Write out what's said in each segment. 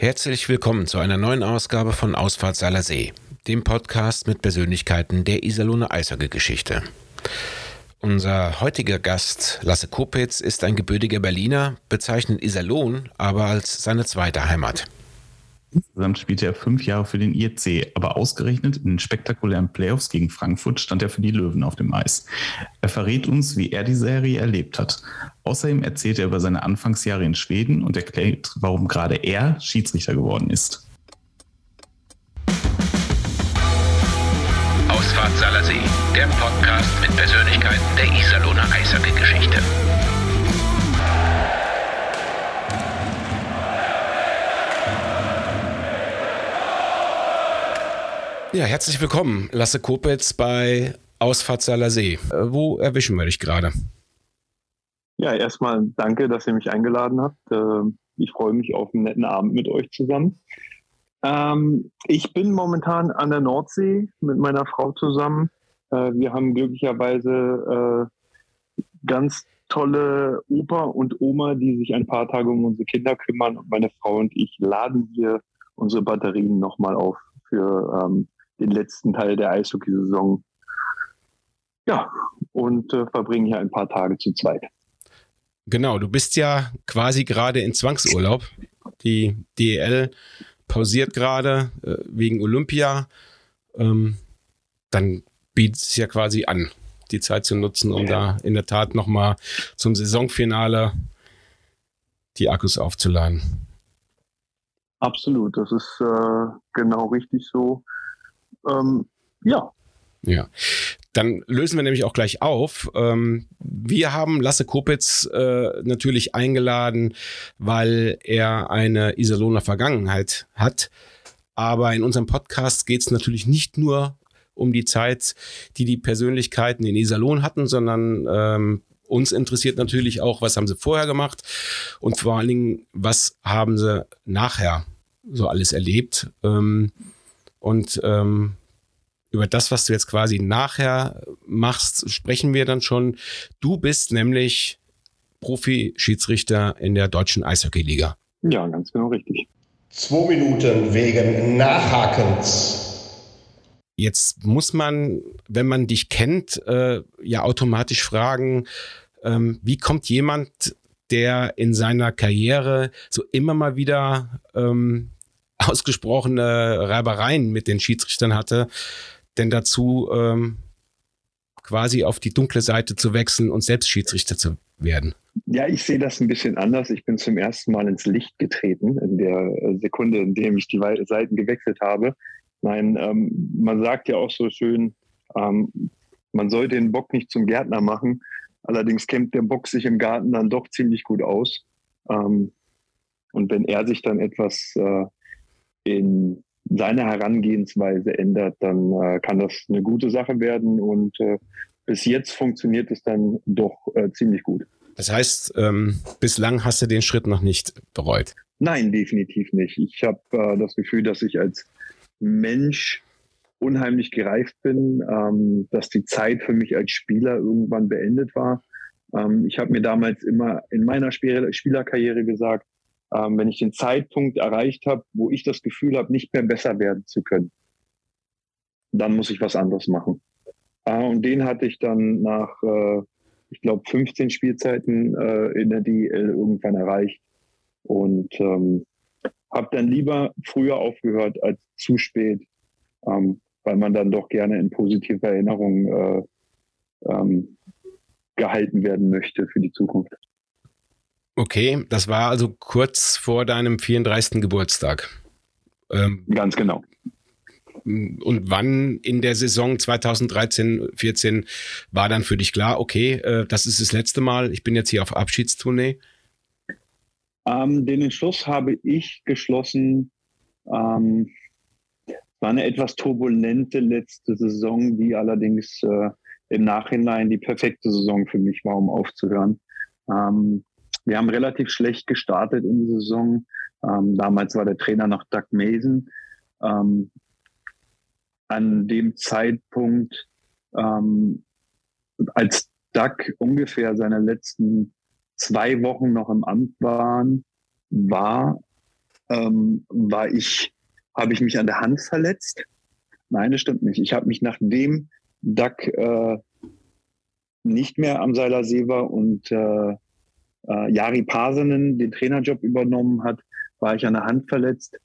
Herzlich willkommen zu einer neuen Ausgabe von Ausfahrt Salersee, dem Podcast mit Persönlichkeiten der Iserlohner Eishockey-Geschichte. Unser heutiger Gast, Lasse Kopitz, ist ein gebürtiger Berliner, bezeichnet Iserlohn aber als seine zweite Heimat. Insgesamt spielte er fünf Jahre für den IEC, aber ausgerechnet in den spektakulären Playoffs gegen Frankfurt stand er für die Löwen auf dem Eis. Er verrät uns, wie er die Serie erlebt hat. Außerdem erzählt er über seine Anfangsjahre in Schweden und erklärt, warum gerade er Schiedsrichter geworden ist. Ausfahrt Salersee, der Podcast mit Persönlichkeiten der Iserlohner Eishockey-Geschichte. Ja, herzlich willkommen, Lasse Kopitz bei Ausfahrt See. Äh, wo erwischen wir dich gerade? Ja, erstmal danke, dass ihr mich eingeladen habt. Ähm, ich freue mich auf einen netten Abend mit euch zusammen. Ähm, ich bin momentan an der Nordsee mit meiner Frau zusammen. Äh, wir haben glücklicherweise äh, ganz tolle Opa und Oma, die sich ein paar Tage um unsere Kinder kümmern. Und meine Frau und ich laden hier unsere Batterien nochmal auf für ähm, den letzten Teil der Eishockeysaison. Ja, und äh, verbringen hier ein paar Tage zu zweit. Genau, du bist ja quasi gerade in Zwangsurlaub. Die DEL pausiert gerade äh, wegen Olympia. Ähm, dann bietet es ja quasi an, die Zeit zu nutzen, um ja. da in der Tat nochmal zum Saisonfinale die Akkus aufzuladen. Absolut, das ist äh, genau richtig so. Ähm, ja. Ja. Dann lösen wir nämlich auch gleich auf. Ähm, wir haben Lasse Kopitz äh, natürlich eingeladen, weil er eine Iserlohner Vergangenheit hat. Aber in unserem Podcast geht es natürlich nicht nur um die Zeit, die die Persönlichkeiten in Iserlohn hatten, sondern ähm, uns interessiert natürlich auch, was haben sie vorher gemacht und vor allen Dingen, was haben sie nachher so alles erlebt. Ähm, und ähm, über das, was du jetzt quasi nachher machst, sprechen wir dann schon. Du bist nämlich Profi-Schiedsrichter in der deutschen Eishockey-Liga. Ja, ganz genau richtig. Zwei Minuten wegen Nachhakens. Jetzt muss man, wenn man dich kennt, äh, ja automatisch fragen, ähm, wie kommt jemand, der in seiner Karriere so immer mal wieder ähm, ausgesprochene Reibereien mit den Schiedsrichtern hatte, denn dazu ähm, quasi auf die dunkle Seite zu wechseln und selbst Schiedsrichter zu werden? Ja, ich sehe das ein bisschen anders. Ich bin zum ersten Mal ins Licht getreten in der Sekunde, in der ich die Seiten gewechselt habe. Nein, ähm, man sagt ja auch so schön, ähm, man soll den Bock nicht zum Gärtner machen. Allerdings kennt der Bock sich im Garten dann doch ziemlich gut aus. Ähm, und wenn er sich dann etwas äh, in seine Herangehensweise ändert, dann äh, kann das eine gute Sache werden und äh, bis jetzt funktioniert es dann doch äh, ziemlich gut. Das heißt, ähm, bislang hast du den Schritt noch nicht bereut? Nein, definitiv nicht. Ich habe äh, das Gefühl, dass ich als Mensch unheimlich gereift bin, ähm, dass die Zeit für mich als Spieler irgendwann beendet war. Ähm, ich habe mir damals immer in meiner Spielerkarriere gesagt, ähm, wenn ich den Zeitpunkt erreicht habe, wo ich das Gefühl habe, nicht mehr besser werden zu können, dann muss ich was anderes machen. Äh, und den hatte ich dann nach, äh, ich glaube, 15 Spielzeiten äh, in der DL irgendwann erreicht und ähm, habe dann lieber früher aufgehört als zu spät, ähm, weil man dann doch gerne in positiver Erinnerung äh, ähm, gehalten werden möchte für die Zukunft. Okay, das war also kurz vor deinem 34. Geburtstag. Ähm, Ganz genau. Und wann in der Saison 2013, 14 war dann für dich klar, okay, äh, das ist das letzte Mal, ich bin jetzt hier auf Abschiedstournee? Ähm, den Entschluss habe ich geschlossen. Ähm, war eine etwas turbulente letzte Saison, die allerdings äh, im Nachhinein die perfekte Saison für mich war, um aufzuhören. Ähm, wir haben relativ schlecht gestartet in die Saison. Ähm, damals war der Trainer noch Doug Mason. Ähm, an dem Zeitpunkt, ähm, als Doug ungefähr seine letzten zwei Wochen noch im Amt waren, war ähm, war ich, habe ich mich an der Hand verletzt. Nein, das stimmt nicht. Ich habe mich nachdem Duck äh, nicht mehr am Seiler See war und äh, äh, Jari Pasanen den Trainerjob übernommen hat, war ich an der Hand verletzt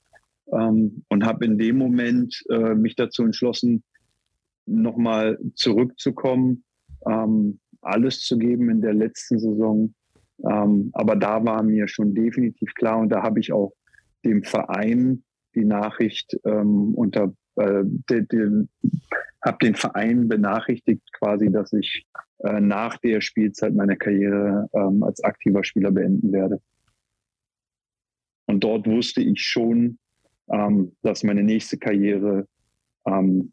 ähm, und habe in dem Moment äh, mich dazu entschlossen, nochmal zurückzukommen, ähm, alles zu geben in der letzten Saison. Ähm, aber da war mir schon definitiv klar und da habe ich auch dem Verein die Nachricht ähm, unter äh, den, den, habe den Verein benachrichtigt quasi, dass ich äh, nach der Spielzeit meine Karriere ähm, als aktiver Spieler beenden werde. Und dort wusste ich schon, ähm, dass meine nächste Karriere ähm,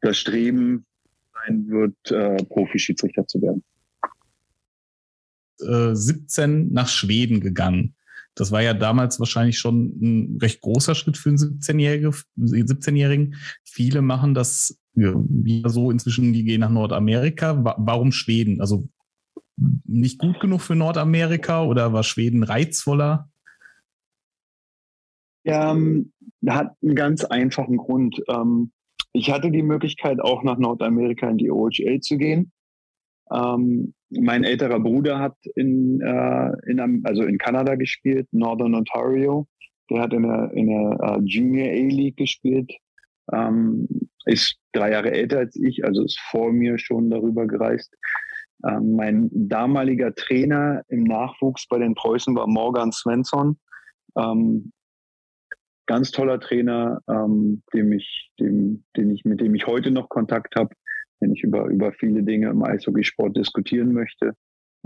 das Streben sein wird, äh, Profi-Schiedsrichter zu werden. 17 nach Schweden gegangen. Das war ja damals wahrscheinlich schon ein recht großer Schritt für einen 17-Jährigen. 17 Viele machen das ja, so inzwischen, die gehen nach Nordamerika. Warum Schweden? Also nicht gut genug für Nordamerika oder war Schweden reizvoller? Ja, ähm, hat einen ganz einfachen Grund. Ähm, ich hatte die Möglichkeit, auch nach Nordamerika in die OHL zu gehen. Ähm, mein älterer Bruder hat in, äh, in, also in Kanada gespielt, Northern Ontario. Der hat in der, in der uh, Junior A-League gespielt. Ähm, ist drei Jahre älter als ich, also ist vor mir schon darüber gereist. Ähm, mein damaliger Trainer im Nachwuchs bei den Preußen war Morgan Svensson. Ähm, ganz toller Trainer, ähm, dem ich, dem, den ich, mit dem ich heute noch Kontakt habe wenn ich über, über viele Dinge im Eishockeysport diskutieren möchte.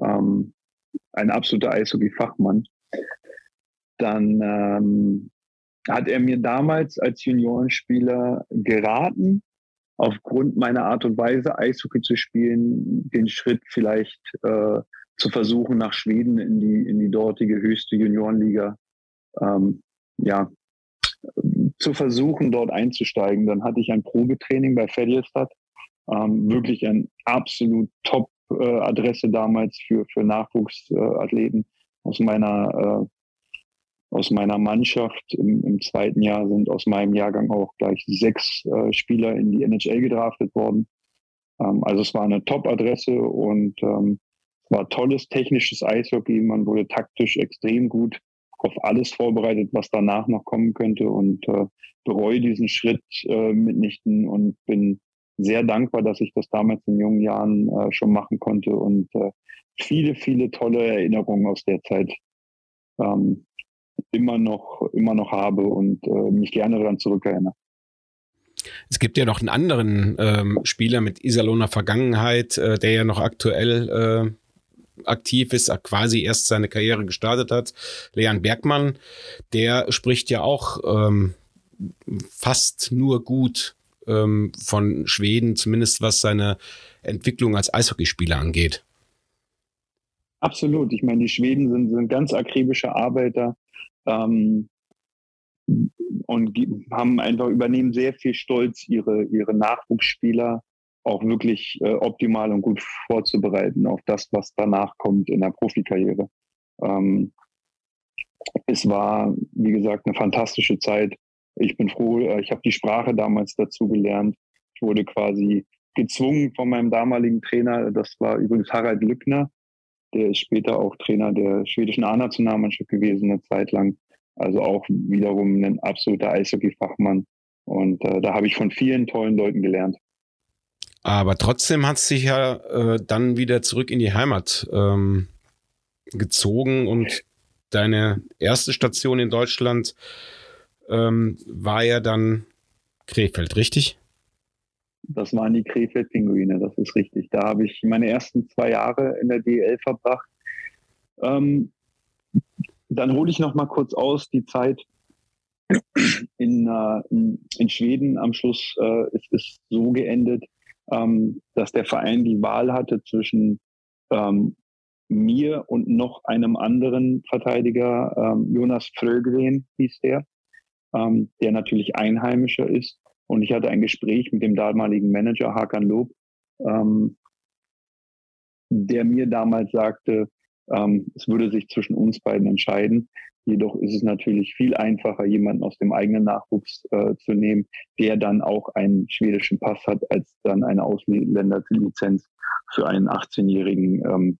Ähm, ein absoluter Eishockey-Fachmann. Dann ähm, hat er mir damals als Juniorenspieler geraten, aufgrund meiner Art und Weise, Eishockey zu spielen, den Schritt vielleicht äh, zu versuchen, nach Schweden in die, in die dortige höchste Juniorenliga ähm, ja, zu versuchen, dort einzusteigen. Dann hatte ich ein Probetraining bei Fedjelstad ähm, wirklich ein absolut Top-Adresse äh, damals für, für Nachwuchsathleten aus meiner, äh, aus meiner Mannschaft. Im, Im, zweiten Jahr sind aus meinem Jahrgang auch gleich sechs äh, Spieler in die NHL gedraftet worden. Ähm, also es war eine Top-Adresse und ähm, war tolles technisches Eishockey. Man wurde taktisch extrem gut auf alles vorbereitet, was danach noch kommen könnte und äh, bereue diesen Schritt äh, mitnichten und bin sehr dankbar, dass ich das damals in jungen Jahren äh, schon machen konnte und äh, viele, viele tolle Erinnerungen aus der Zeit ähm, immer noch, immer noch habe und äh, mich gerne daran zurückerinnere. Es gibt ja noch einen anderen ähm, Spieler mit Iserlohner Vergangenheit, äh, der ja noch aktuell äh, aktiv ist, quasi erst seine Karriere gestartet hat. Leon Bergmann, der spricht ja auch ähm, fast nur gut ähm, von Schweden, zumindest was seine Entwicklung als Eishockeyspieler angeht. Absolut. Ich meine, die Schweden sind, sind ganz akribische Arbeiter ähm, und haben einfach übernehmen sehr viel Stolz, ihre, ihre Nachwuchsspieler auch wirklich äh, optimal und gut vorzubereiten auf das, was danach kommt in der Profikarriere. Ähm, es war, wie gesagt, eine fantastische Zeit ich bin froh, äh, ich habe die Sprache damals dazu gelernt. Ich wurde quasi gezwungen von meinem damaligen Trainer, das war übrigens Harald Lückner, der ist später auch Trainer der schwedischen A-Nationalmannschaft gewesen, eine Zeit lang. Also auch wiederum ein absoluter Eishockey-Fachmann. Und äh, da habe ich von vielen tollen Leuten gelernt. Aber trotzdem hat es sich ja äh, dann wieder zurück in die Heimat ähm, gezogen und deine erste Station in Deutschland ähm, war ja dann Krefeld, richtig? Das waren die Krefeld-Pinguine, das ist richtig. Da habe ich meine ersten zwei Jahre in der DL verbracht. Ähm, dann hole ich noch mal kurz aus die Zeit in, äh, in, in, Schweden. Am Schluss äh, ist es so geendet, ähm, dass der Verein die Wahl hatte zwischen ähm, mir und noch einem anderen Verteidiger, ähm, Jonas Frögren hieß der ähm, der natürlich Einheimischer ist. Und ich hatte ein Gespräch mit dem damaligen Manager Hakan Lob, ähm, der mir damals sagte, ähm, es würde sich zwischen uns beiden entscheiden. Jedoch ist es natürlich viel einfacher, jemanden aus dem eigenen Nachwuchs äh, zu nehmen, der dann auch einen schwedischen Pass hat, als dann eine Ausländerlizenz für einen 18-Jährigen ähm,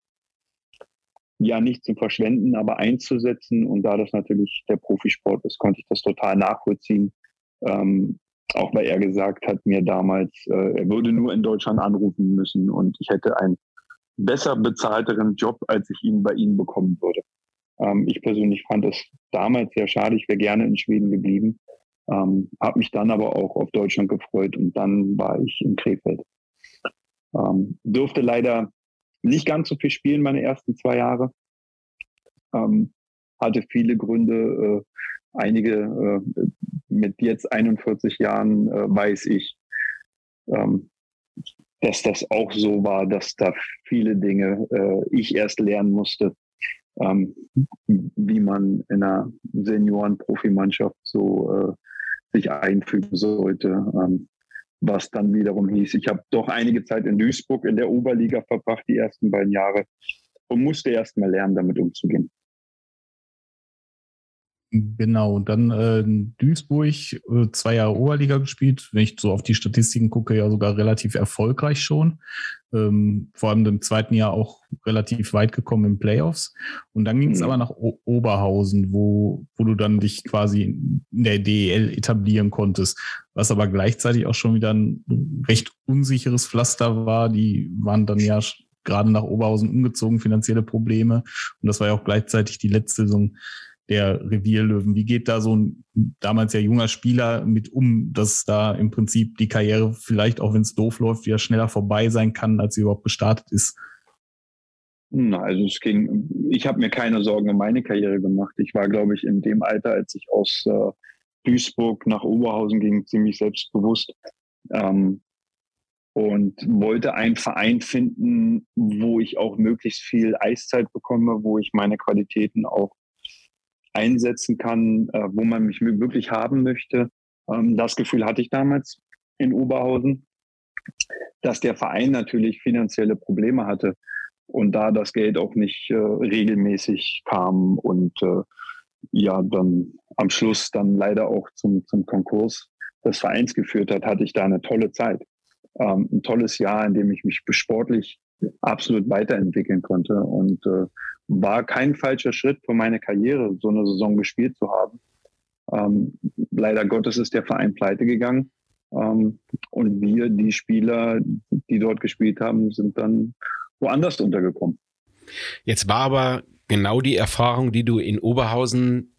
ja nicht zu verschwenden, aber einzusetzen. Und da das natürlich der Profisport ist, konnte ich das total nachvollziehen. Ähm, auch weil er gesagt hat mir damals, äh, er würde nur in Deutschland anrufen müssen und ich hätte einen besser bezahlteren Job, als ich ihn bei ihm bekommen würde. Ähm, ich persönlich fand es damals sehr schade. Ich wäre gerne in Schweden geblieben, ähm, habe mich dann aber auch auf Deutschland gefreut und dann war ich in Krefeld. Ähm, durfte leider nicht ganz so viel spielen meine ersten zwei Jahre. Ähm, hatte viele Gründe. Äh, einige äh, mit jetzt 41 Jahren äh, weiß ich, ähm, dass das auch so war, dass da viele Dinge äh, ich erst lernen musste, ähm, wie man in einer Senioren-Profimannschaft so äh, sich einfügen sollte. Ähm, was dann wiederum hieß, ich habe doch einige Zeit in Duisburg in der Oberliga verbracht, die ersten beiden Jahre, und musste erst mal lernen, damit umzugehen. Genau, dann äh, Duisburg, äh, zwei Jahre Oberliga gespielt, wenn ich so auf die Statistiken gucke, ja sogar relativ erfolgreich schon. Ähm, vor allem im zweiten Jahr auch relativ weit gekommen in Playoffs. Und dann ging es mhm. aber nach o Oberhausen, wo, wo du dann dich quasi in der DEL etablieren konntest, was aber gleichzeitig auch schon wieder ein recht unsicheres Pflaster war. Die waren dann ja gerade nach Oberhausen umgezogen, finanzielle Probleme. Und das war ja auch gleichzeitig die letzte Saison der Revierlöwen. Wie geht da so ein damals ja junger Spieler mit um, dass da im Prinzip die Karriere vielleicht, auch wenn es doof läuft, wieder schneller vorbei sein kann, als sie überhaupt gestartet ist? Also es ging, ich habe mir keine Sorgen um meine Karriere gemacht. Ich war, glaube ich, in dem Alter, als ich aus äh, Duisburg nach Oberhausen ging, ziemlich selbstbewusst. Ähm, und wollte einen Verein finden, wo ich auch möglichst viel Eiszeit bekomme, wo ich meine Qualitäten auch einsetzen kann, äh, wo man mich wirklich haben möchte. Ähm, das Gefühl hatte ich damals in Oberhausen, dass der Verein natürlich finanzielle Probleme hatte und da das Geld auch nicht äh, regelmäßig kam und äh, ja dann am Schluss dann leider auch zum, zum Konkurs des Vereins geführt hat, hatte ich da eine tolle Zeit. Ähm, ein tolles Jahr, in dem ich mich sportlich absolut weiterentwickeln konnte und äh, war kein falscher Schritt für meine Karriere, so eine Saison gespielt zu haben. Ähm, leider Gottes ist der Verein pleite gegangen. Ähm, und wir, die Spieler, die dort gespielt haben, sind dann woanders untergekommen. Jetzt war aber genau die Erfahrung, die du in Oberhausen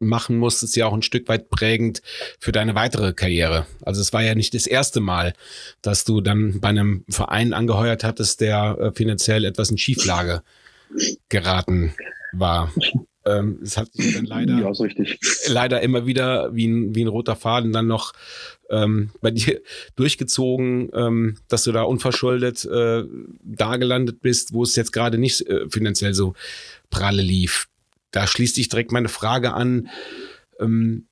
machen musstest, ja auch ein Stück weit prägend für deine weitere Karriere. Also es war ja nicht das erste Mal, dass du dann bei einem Verein angeheuert hattest, der äh, finanziell etwas in Schieflage geraten war. Ähm, es hat sich dann leider, ja, leider immer wieder wie ein, wie ein roter Faden dann noch ähm, bei dir durchgezogen, ähm, dass du da unverschuldet äh, da gelandet bist, wo es jetzt gerade nicht äh, finanziell so pralle lief. Da schließt sich direkt meine Frage an, ähm,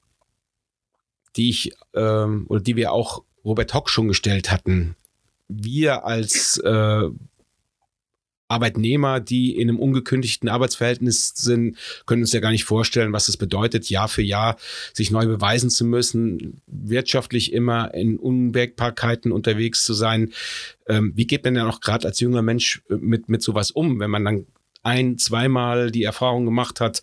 die ich ähm, oder die wir auch Robert Hock schon gestellt hatten. Wir als äh, Arbeitnehmer, die in einem ungekündigten Arbeitsverhältnis sind, können uns ja gar nicht vorstellen, was es bedeutet, Jahr für Jahr sich neu beweisen zu müssen, wirtschaftlich immer in Unwägbarkeiten unterwegs zu sein. Ähm, wie geht man denn auch gerade als junger Mensch äh, mit, mit sowas um, wenn man dann ein, zweimal die Erfahrung gemacht hat,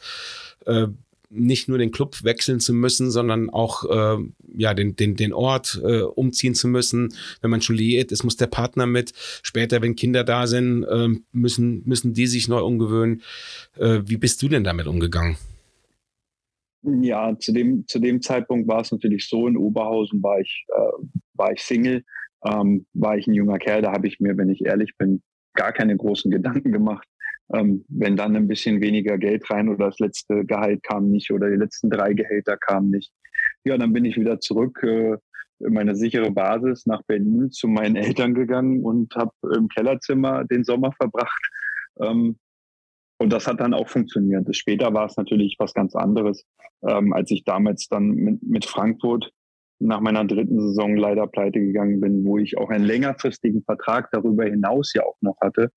äh, nicht nur den Club wechseln zu müssen, sondern auch äh, ja den, den, den Ort äh, umziehen zu müssen. Wenn man schon liiert ist, muss der Partner mit. Später, wenn Kinder da sind, äh, müssen, müssen die sich neu umgewöhnen. Äh, wie bist du denn damit umgegangen? Ja, zu dem, zu dem Zeitpunkt war es natürlich so, in Oberhausen war ich, äh, war ich Single, ähm, war ich ein junger Kerl, da habe ich mir, wenn ich ehrlich bin, gar keine großen Gedanken gemacht ähm, wenn dann ein bisschen weniger Geld rein oder das letzte Gehalt kam nicht oder die letzten drei Gehälter kamen nicht. Ja, dann bin ich wieder zurück äh, in meine sichere Basis nach Berlin zu meinen Eltern gegangen und habe im Kellerzimmer den Sommer verbracht. Ähm, und das hat dann auch funktioniert. Später war es natürlich was ganz anderes, ähm, als ich damals dann mit, mit Frankfurt nach meiner dritten Saison leider pleite gegangen bin, wo ich auch einen längerfristigen Vertrag darüber hinaus ja auch noch hatte,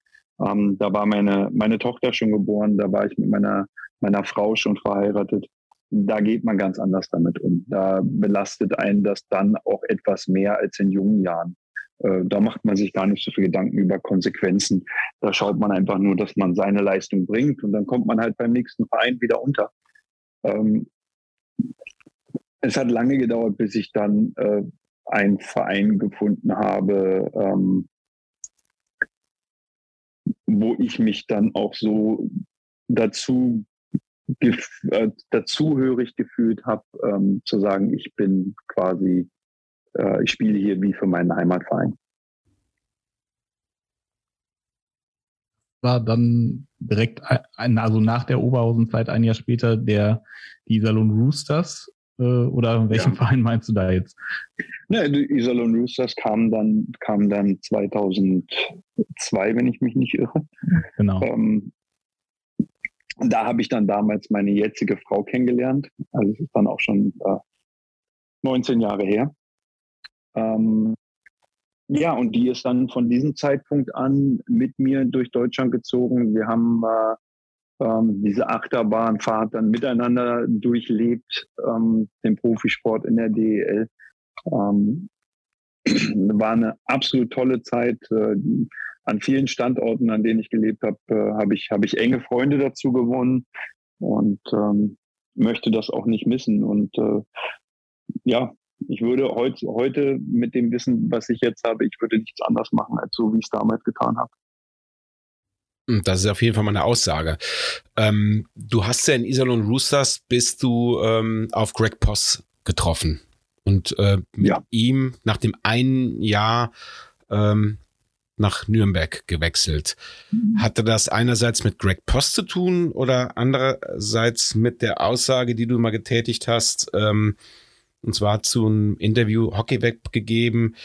ähm, da war meine, meine Tochter schon geboren, da war ich mit meiner meiner Frau schon verheiratet. Da geht man ganz anders damit um. Da belastet einen das dann auch etwas mehr als in jungen Jahren. Äh, da macht man sich gar nicht so viel Gedanken über Konsequenzen. Da schaut man einfach nur, dass man seine Leistung bringt und dann kommt man halt beim nächsten Verein wieder unter. Ähm, es hat lange gedauert, bis ich dann äh, einen Verein gefunden habe, ähm, wo ich mich dann auch so dazu äh, dazuhörig gefühlt habe, ähm, zu sagen, ich bin quasi, äh, ich spiele hier wie für meinen Heimatverein. War dann direkt, ein, also nach der Oberhausenzeit ein Jahr später, der die Salon Roosters oder welchen ja. Verein meinst du da jetzt? Ne, die Iserlohn Roosters kam dann, kam dann 2002, wenn ich mich nicht irre. Genau. Ähm, da habe ich dann damals meine jetzige Frau kennengelernt. Also es ist dann auch schon äh, 19 Jahre her. Ähm, ja, und die ist dann von diesem Zeitpunkt an mit mir durch Deutschland gezogen. Wir haben äh, ähm, diese Achterbahnfahrt dann miteinander durchlebt, ähm, den Profisport in der DEL. Ähm, war eine absolut tolle Zeit. Äh, an vielen Standorten, an denen ich gelebt habe, äh, habe ich, hab ich enge Freunde dazu gewonnen und ähm, möchte das auch nicht missen. Und äh, ja, ich würde heut, heute mit dem Wissen, was ich jetzt habe, ich würde nichts anders machen, als so, wie ich es damals getan habe. Das ist auf jeden Fall meine Aussage. Ähm, du hast ja in Iserlohn Roosters bist du ähm, auf Greg Poss getroffen und äh, mit ja. ihm nach dem einen Jahr ähm, nach Nürnberg gewechselt. Mhm. Hatte das einerseits mit Greg Post zu tun oder andererseits mit der Aussage, die du mal getätigt hast, ähm, und zwar zu einem Interview Hockey weggegeben.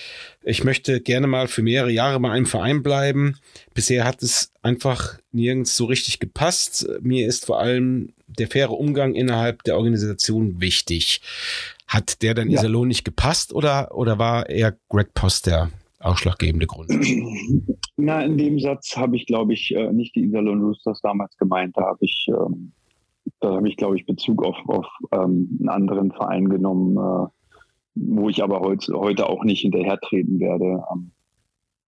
Ich möchte gerne mal für mehrere Jahre bei einem Verein bleiben. Bisher hat es einfach nirgends so richtig gepasst. Mir ist vor allem der faire Umgang innerhalb der Organisation wichtig. Hat der dann ja. Iserlohn nicht gepasst oder, oder war eher Greg Post der ausschlaggebende Grund? Na, in dem Satz habe ich, glaube ich, äh, nicht die Iserlohn Roosters damals gemeint. Da habe ich ähm, da habe ich, glaube ich, Bezug auf, auf ähm, einen anderen Verein genommen, äh, wo ich aber heut, heute auch nicht hinterhertreten werde. Ähm,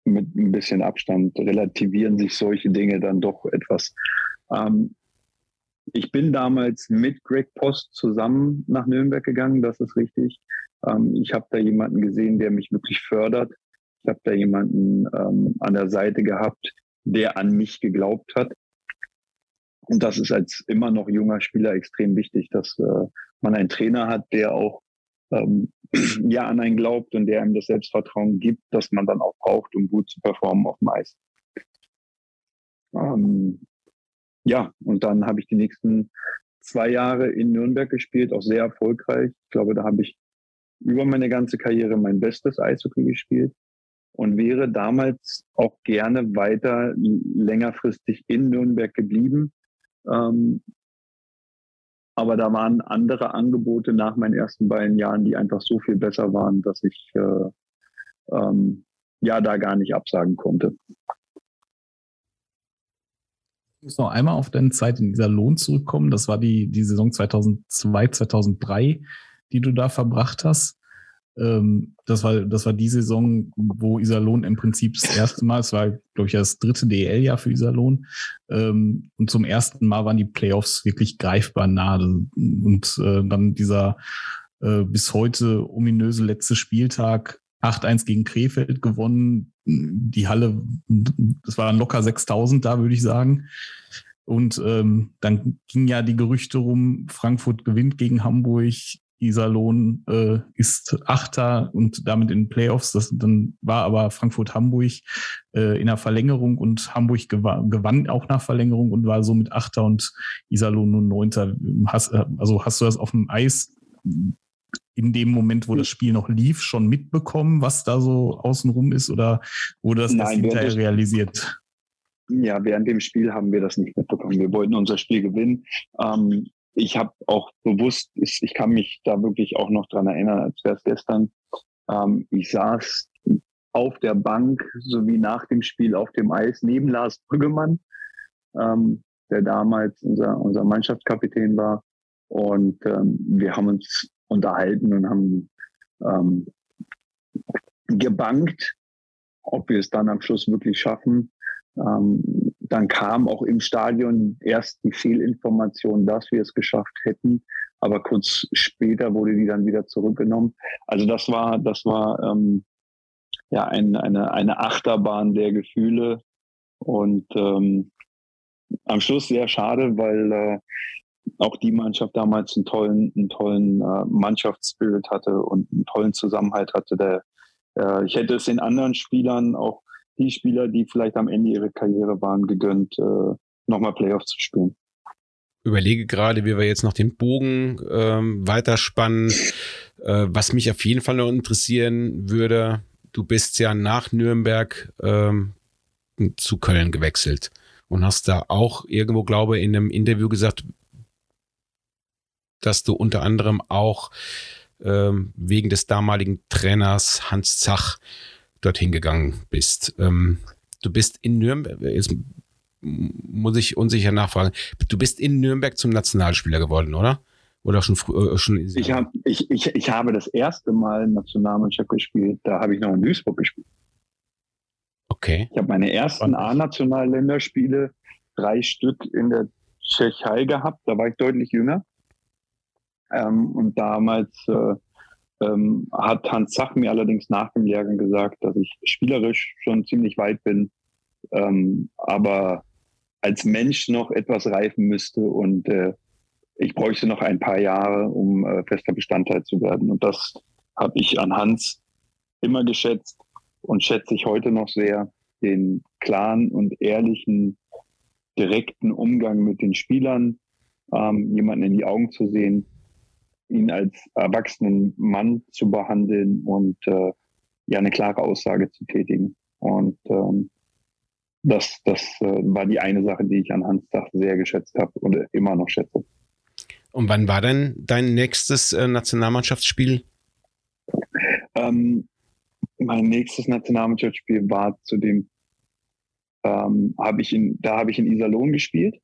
mit ein bisschen Abstand relativieren sich solche Dinge dann doch etwas. Ähm, ich bin damals mit Greg Post zusammen nach Nürnberg gegangen, das ist richtig. Ähm, ich habe da jemanden gesehen, der mich wirklich fördert. Ich habe da jemanden ähm, an der Seite gehabt, der an mich geglaubt hat. Und das ist als immer noch junger Spieler extrem wichtig, dass äh, man einen Trainer hat, der auch ähm, ja an einen glaubt und der einem das Selbstvertrauen gibt, dass man dann auch braucht, um gut zu performen auf dem Eis. Ähm, ja, und dann habe ich die nächsten zwei Jahre in Nürnberg gespielt, auch sehr erfolgreich. Ich glaube, da habe ich über meine ganze Karriere mein bestes Eishockey gespielt und wäre damals auch gerne weiter längerfristig in Nürnberg geblieben. Ähm, aber da waren andere Angebote nach meinen ersten beiden Jahren, die einfach so viel besser waren, dass ich äh, ähm, ja da gar nicht absagen konnte. Ich muss noch einmal auf deine Zeit in dieser Lohn zurückkommen. Das war die, die Saison 2002, 2003, die du da verbracht hast. Ähm, das, war, das war die Saison, wo Iserlohn im Prinzip das erste Mal, es war, glaube ich, das dritte DL-Jahr für Iserlohn. Ähm, und zum ersten Mal waren die Playoffs wirklich greifbar nah. Und äh, dann dieser äh, bis heute ominöse letzte Spieltag 8-1 gegen Krefeld gewonnen. Die Halle, das waren locker 6000 da, würde ich sagen. Und ähm, dann ging ja die Gerüchte rum, Frankfurt gewinnt gegen Hamburg, Iserlohn äh, ist Achter und damit in den Playoffs. Das dann war aber Frankfurt-Hamburg äh, in der Verlängerung und Hamburg gewann, gewann auch nach Verlängerung und war somit Achter und Iserlohn nun Neunter. Hast, äh, also hast du das auf dem Eis in dem Moment, wo das Spiel noch lief, schon mitbekommen, was da so außenrum ist oder wurde das, Nein, das hinterher realisiert? Ja, während dem Spiel haben wir das nicht mitbekommen. Wir wollten unser Spiel gewinnen. Ähm, ich habe auch bewusst, ich kann mich da wirklich auch noch dran erinnern, als wäre es gestern. Ähm, ich saß auf der Bank sowie nach dem Spiel auf dem Eis neben Lars Brüggemann. Ähm, der damals unser, unser Mannschaftskapitän war. Und ähm, wir haben uns unterhalten und haben ähm, gebankt, ob wir es dann am Schluss wirklich schaffen. Ähm, dann kam auch im Stadion erst die Fehlinformation, dass wir es geschafft hätten, aber kurz später wurde die dann wieder zurückgenommen. Also das war, das war ähm, ja ein, eine, eine Achterbahn der Gefühle und ähm, am Schluss sehr schade, weil äh, auch die Mannschaft damals einen tollen, einen tollen äh, Mannschaftsspirit hatte und einen tollen Zusammenhalt hatte. Der, äh, ich hätte es den anderen Spielern, auch die Spieler, die vielleicht am Ende ihrer Karriere waren, gegönnt, äh, nochmal Playoffs zu spielen. Überlege gerade, wie wir jetzt noch den Bogen ähm, weiterspannen. Äh, was mich auf jeden Fall noch interessieren würde, du bist ja nach Nürnberg ähm, zu Köln gewechselt und hast da auch irgendwo, glaube ich, in einem Interview gesagt, dass du unter anderem auch ähm, wegen des damaligen Trainers Hans Zach dorthin gegangen bist. Ähm, du bist in Nürnberg, jetzt muss ich unsicher nachfragen, du bist in Nürnberg zum Nationalspieler geworden, oder? Oder schon früher? Äh, schon ich, hab, ich, ich, ich habe das erste Mal Nationalmannschaft gespielt, da habe ich noch in Duisburg gespielt. Okay. Ich habe meine ersten A-Nationalländerspiele, drei Stück in der Tschechei gehabt, da war ich deutlich jünger. Ähm, und damals äh, ähm, hat Hans Zach mir allerdings nach dem Lehrgang gesagt, dass ich spielerisch schon ziemlich weit bin, ähm, aber als Mensch noch etwas reifen müsste und äh, ich bräuchte noch ein paar Jahre, um äh, fester Bestandteil zu werden. Und das habe ich an Hans immer geschätzt und schätze ich heute noch sehr, den klaren und ehrlichen, direkten Umgang mit den Spielern, ähm, jemanden in die Augen zu sehen, ihn als erwachsenen Mann zu behandeln und äh, ja eine klare Aussage zu tätigen. Und ähm, das, das äh, war die eine Sache, die ich an Hans Dach sehr geschätzt habe und immer noch schätze. Und wann war denn dein nächstes äh, Nationalmannschaftsspiel? Ähm, mein nächstes Nationalmannschaftsspiel war zu dem, ähm, habe ich in, da habe ich in Iserlohn gespielt.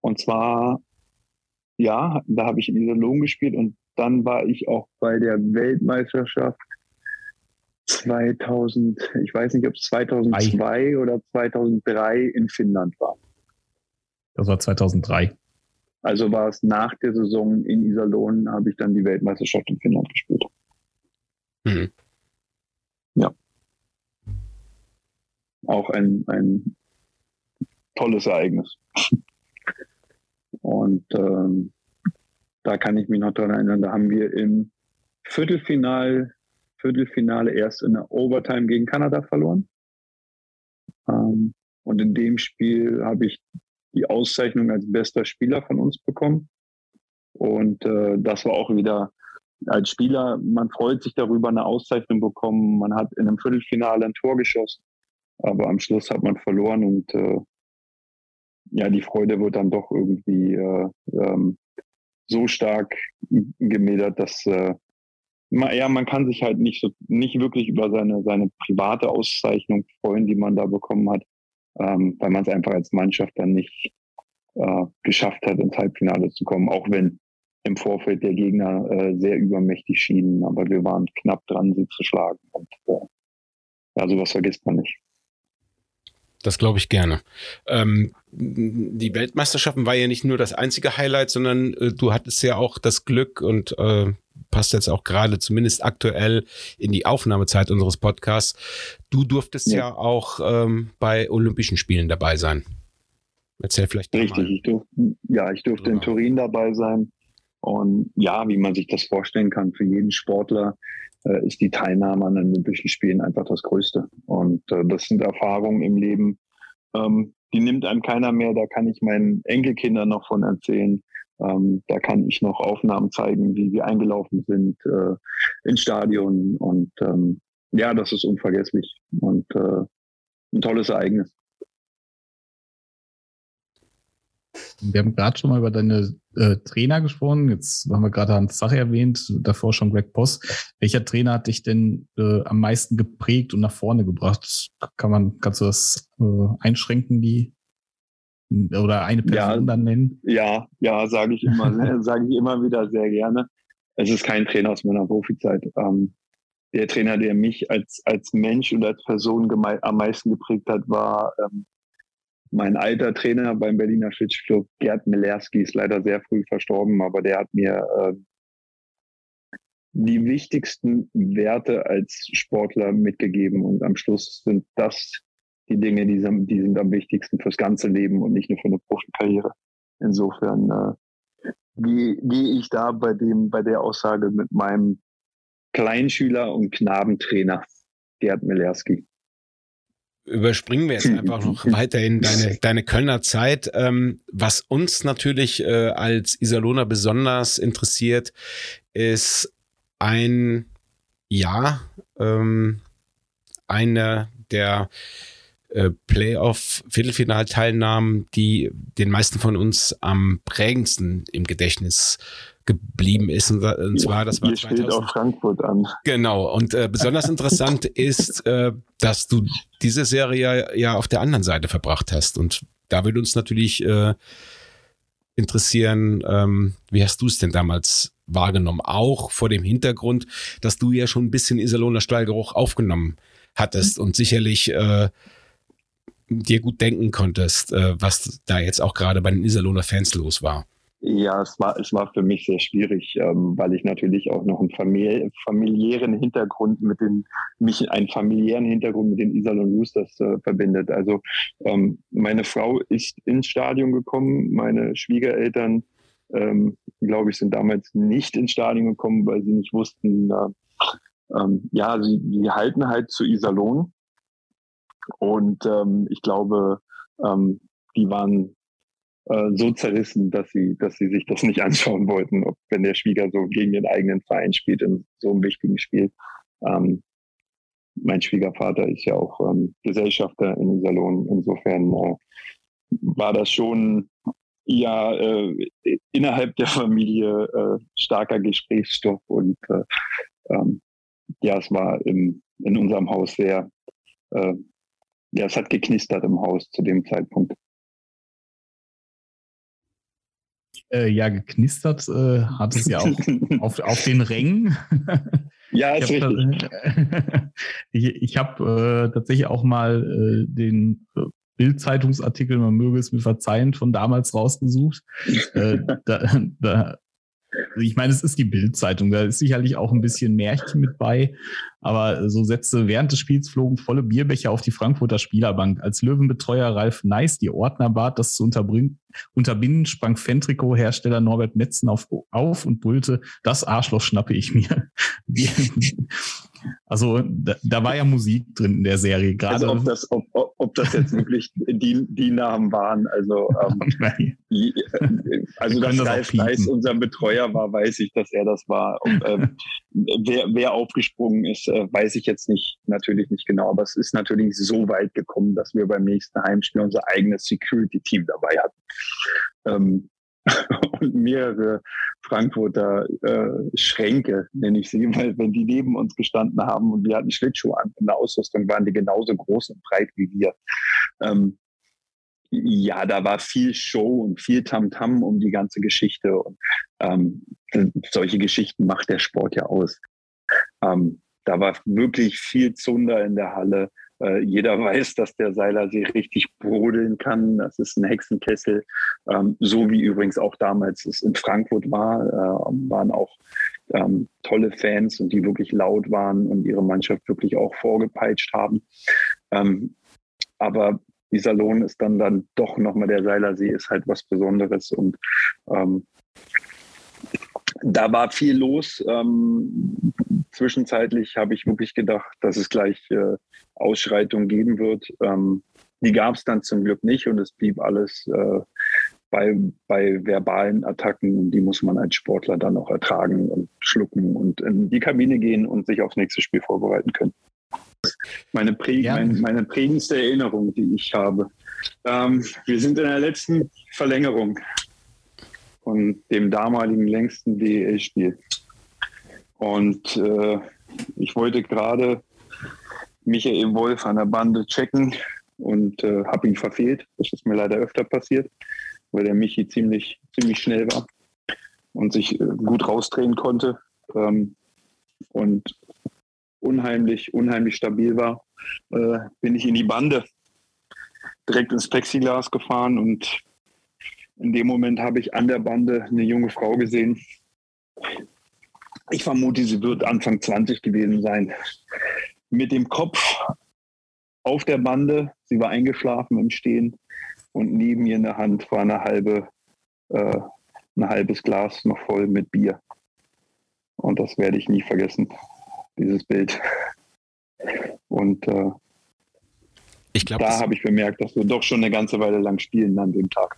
Und zwar ja, da habe ich in Iserlohn gespielt und dann war ich auch bei der Weltmeisterschaft 2000, ich weiß nicht, ob es 2002 Ei. oder 2003 in Finnland war. Das war 2003. Also war es nach der Saison in Iserlohn, habe ich dann die Weltmeisterschaft in Finnland gespielt. Mhm. Ja. Auch ein, ein tolles Ereignis. Und ähm, da kann ich mich noch daran erinnern, da haben wir im Viertelfinal, Viertelfinale erst in der Overtime gegen Kanada verloren. Ähm, und in dem Spiel habe ich die Auszeichnung als bester Spieler von uns bekommen. Und äh, das war auch wieder als Spieler, man freut sich darüber, eine Auszeichnung bekommen. Man hat in einem Viertelfinale ein Tor geschossen, aber am Schluss hat man verloren und äh, ja, die Freude wird dann doch irgendwie äh, ähm, so stark gemildert, dass äh, man, ja, man kann sich halt nicht so nicht wirklich über seine seine private Auszeichnung freuen, die man da bekommen hat, ähm, weil man es einfach als Mannschaft dann nicht äh, geschafft hat, ins Halbfinale zu kommen, auch wenn im Vorfeld der Gegner äh, sehr übermächtig schienen, aber wir waren knapp dran, sie zu schlagen. Und äh, ja, sowas vergisst man nicht. Das glaube ich gerne. Ähm, die Weltmeisterschaften war ja nicht nur das einzige Highlight, sondern äh, du hattest ja auch das Glück und äh, passt jetzt auch gerade zumindest aktuell in die Aufnahmezeit unseres Podcasts. Du durftest ja, ja auch ähm, bei Olympischen Spielen dabei sein. Erzähl vielleicht Richtig, ich durfte, ja, ich durfte in Turin dabei sein. Und ja, wie man sich das vorstellen kann, für jeden Sportler äh, ist die Teilnahme an den Olympischen Spielen einfach das Größte. Und äh, das sind Erfahrungen im Leben, ähm, die nimmt einem keiner mehr. Da kann ich meinen Enkelkindern noch von erzählen. Ähm, da kann ich noch Aufnahmen zeigen, wie wir eingelaufen sind äh, ins Stadion. Und ähm, ja, das ist unvergesslich und äh, ein tolles Ereignis. Wir haben gerade schon mal über deine äh, Trainer gesprochen. Jetzt haben wir gerade Hans Zach erwähnt, davor schon Greg Poss. Welcher Trainer hat dich denn äh, am meisten geprägt und nach vorne gebracht? Kann man, kannst du das äh, einschränken, die oder eine Person ja, dann nennen? Ja, ja, sage ich immer, sage ich immer wieder sehr gerne. Es ist kein Trainer aus meiner Profizeit. Ähm, der Trainer, der mich als, als Mensch und als Person am meisten geprägt hat, war ähm, mein alter Trainer beim Berliner Schlitzclub, Gerd Milerski, ist leider sehr früh verstorben, aber der hat mir äh, die wichtigsten Werte als Sportler mitgegeben. Und am Schluss sind das die Dinge, die sind, die sind am wichtigsten fürs ganze Leben und nicht nur für eine Profikarriere. Insofern äh, gehe geh ich da bei dem, bei der Aussage mit meinem Kleinschüler und Knabentrainer Gerd Milerski. Überspringen wir jetzt einfach noch weiterhin deine, deine Kölner Zeit. Ähm, was uns natürlich äh, als Iserlohner besonders interessiert, ist ein Jahr, ähm, eine der äh, Playoff-Viertelfinalteilnahmen, die den meisten von uns am prägendsten im Gedächtnis geblieben ist. Und, und zwar, das war Hier 2000. auch Frankfurt an. Genau. Und äh, besonders interessant ist, äh, dass du diese Serie ja auf der anderen Seite verbracht hast. Und da würde uns natürlich äh, interessieren, ähm, wie hast du es denn damals wahrgenommen? Auch vor dem Hintergrund, dass du ja schon ein bisschen Iserlohner Stallgeruch aufgenommen hattest und sicherlich äh, dir gut denken konntest, äh, was da jetzt auch gerade bei den Iserlohner Fans los war. Ja, es war, es war für mich sehr schwierig, ähm, weil ich natürlich auch noch einen famili familiären Hintergrund mit den, mich einen familiären Hintergrund mit den Iserlohn Roosters äh, verbindet. Also ähm, meine Frau ist ins Stadion gekommen, meine Schwiegereltern, ähm, glaube ich, sind damals nicht ins Stadion gekommen, weil sie nicht wussten, äh, ähm, ja, sie, sie halten halt zu Iserlohn. Und ähm, ich glaube, ähm, die waren äh, so zerrissen, dass sie, dass sie sich das nicht anschauen wollten, ob wenn der Schwieger so gegen den eigenen Verein spielt in so einem wichtigen Spiel. Ähm, mein Schwiegervater ist ja auch ähm, Gesellschafter in Salon. Insofern äh, war das schon ja äh, innerhalb der Familie äh, starker Gesprächsstoff und äh, ähm, ja, es war im, in unserem Haus sehr, äh, ja, es hat geknistert im Haus zu dem Zeitpunkt. äh, ja geknistert äh, hat es ja auch auf, auf den Rängen. Ja, ist ich richtig. ich ich habe äh, tatsächlich auch mal äh, den äh, Bild-Zeitungsartikel, man möge es mir verzeihen, von damals rausgesucht. äh, da, da ich meine, es ist die Bildzeitung, da ist sicherlich auch ein bisschen Märchen mit bei, aber so Sätze während des Spiels flogen volle Bierbecher auf die Frankfurter Spielerbank. Als Löwenbetreuer Ralf Neis die Ordner bat, das zu unterbinden, sprang Fentrico-Hersteller Norbert Metzen auf, auf und brüllte, das Arschloch schnappe ich mir. Also da, da, war ja Musik drin in der Serie. Gerade also ob das, ob, ob das jetzt wirklich die, die Namen waren. Also, ähm, die, also dass das Ralf Neis unser Betreuer war, weiß ich, dass er das war. Und, ähm, wer, wer aufgesprungen ist, äh, weiß ich jetzt nicht, natürlich nicht genau. Aber es ist natürlich so weit gekommen, dass wir beim nächsten Heimspiel unser eigenes Security-Team dabei hatten. Ähm, und mehrere Frankfurter äh, Schränke, nenne ich sie, weil wenn die neben uns gestanden haben und wir hatten Schlittschuhe an in der Ausrüstung, waren die genauso groß und breit wie wir. Ähm, ja, da war viel Show und viel Tamtam -Tam um die ganze Geschichte. Und ähm, solche Geschichten macht der Sport ja aus. Ähm, da war wirklich viel Zunder in der Halle. Äh, jeder weiß, dass der Seilersee richtig brodeln kann. Das ist ein Hexenkessel. Ähm, so wie übrigens auch damals es in Frankfurt war, äh, waren auch ähm, tolle Fans und die wirklich laut waren und ihre Mannschaft wirklich auch vorgepeitscht haben. Ähm, aber dieser Lohn ist dann dann doch nochmal der Seilersee ist halt was Besonderes und ähm, da war viel los. Ähm, zwischenzeitlich habe ich wirklich gedacht, dass es gleich äh, Ausschreitungen geben wird. Ähm, die gab es dann zum Glück nicht und es blieb alles äh, bei, bei verbalen Attacken. Die muss man als Sportler dann auch ertragen und schlucken und in die Kabine gehen und sich aufs nächste Spiel vorbereiten können. Meine, Prä ja. meine, meine prägendste Erinnerung, die ich habe. Ähm, wir sind in der letzten Verlängerung von dem damaligen längsten DEL-Spiel. Und äh, ich wollte gerade Michael Wolf an der Bande checken und äh, habe ihn verfehlt. Das ist mir leider öfter passiert, weil der Michi ziemlich, ziemlich schnell war und sich äh, gut rausdrehen konnte ähm, und unheimlich, unheimlich stabil war, äh, bin ich in die Bande direkt ins Plexiglas gefahren und in dem Moment habe ich an der Bande eine junge Frau gesehen. Ich vermute, sie wird Anfang 20 gewesen sein. Mit dem Kopf auf der Bande, sie war eingeschlafen im Stehen und neben ihr in der Hand war eine halbe, äh, ein halbes Glas noch voll mit Bier. Und das werde ich nie vergessen, dieses Bild. Und äh, ich glaub, da habe ich bemerkt, dass wir doch schon eine ganze Weile lang spielen an dem Tag.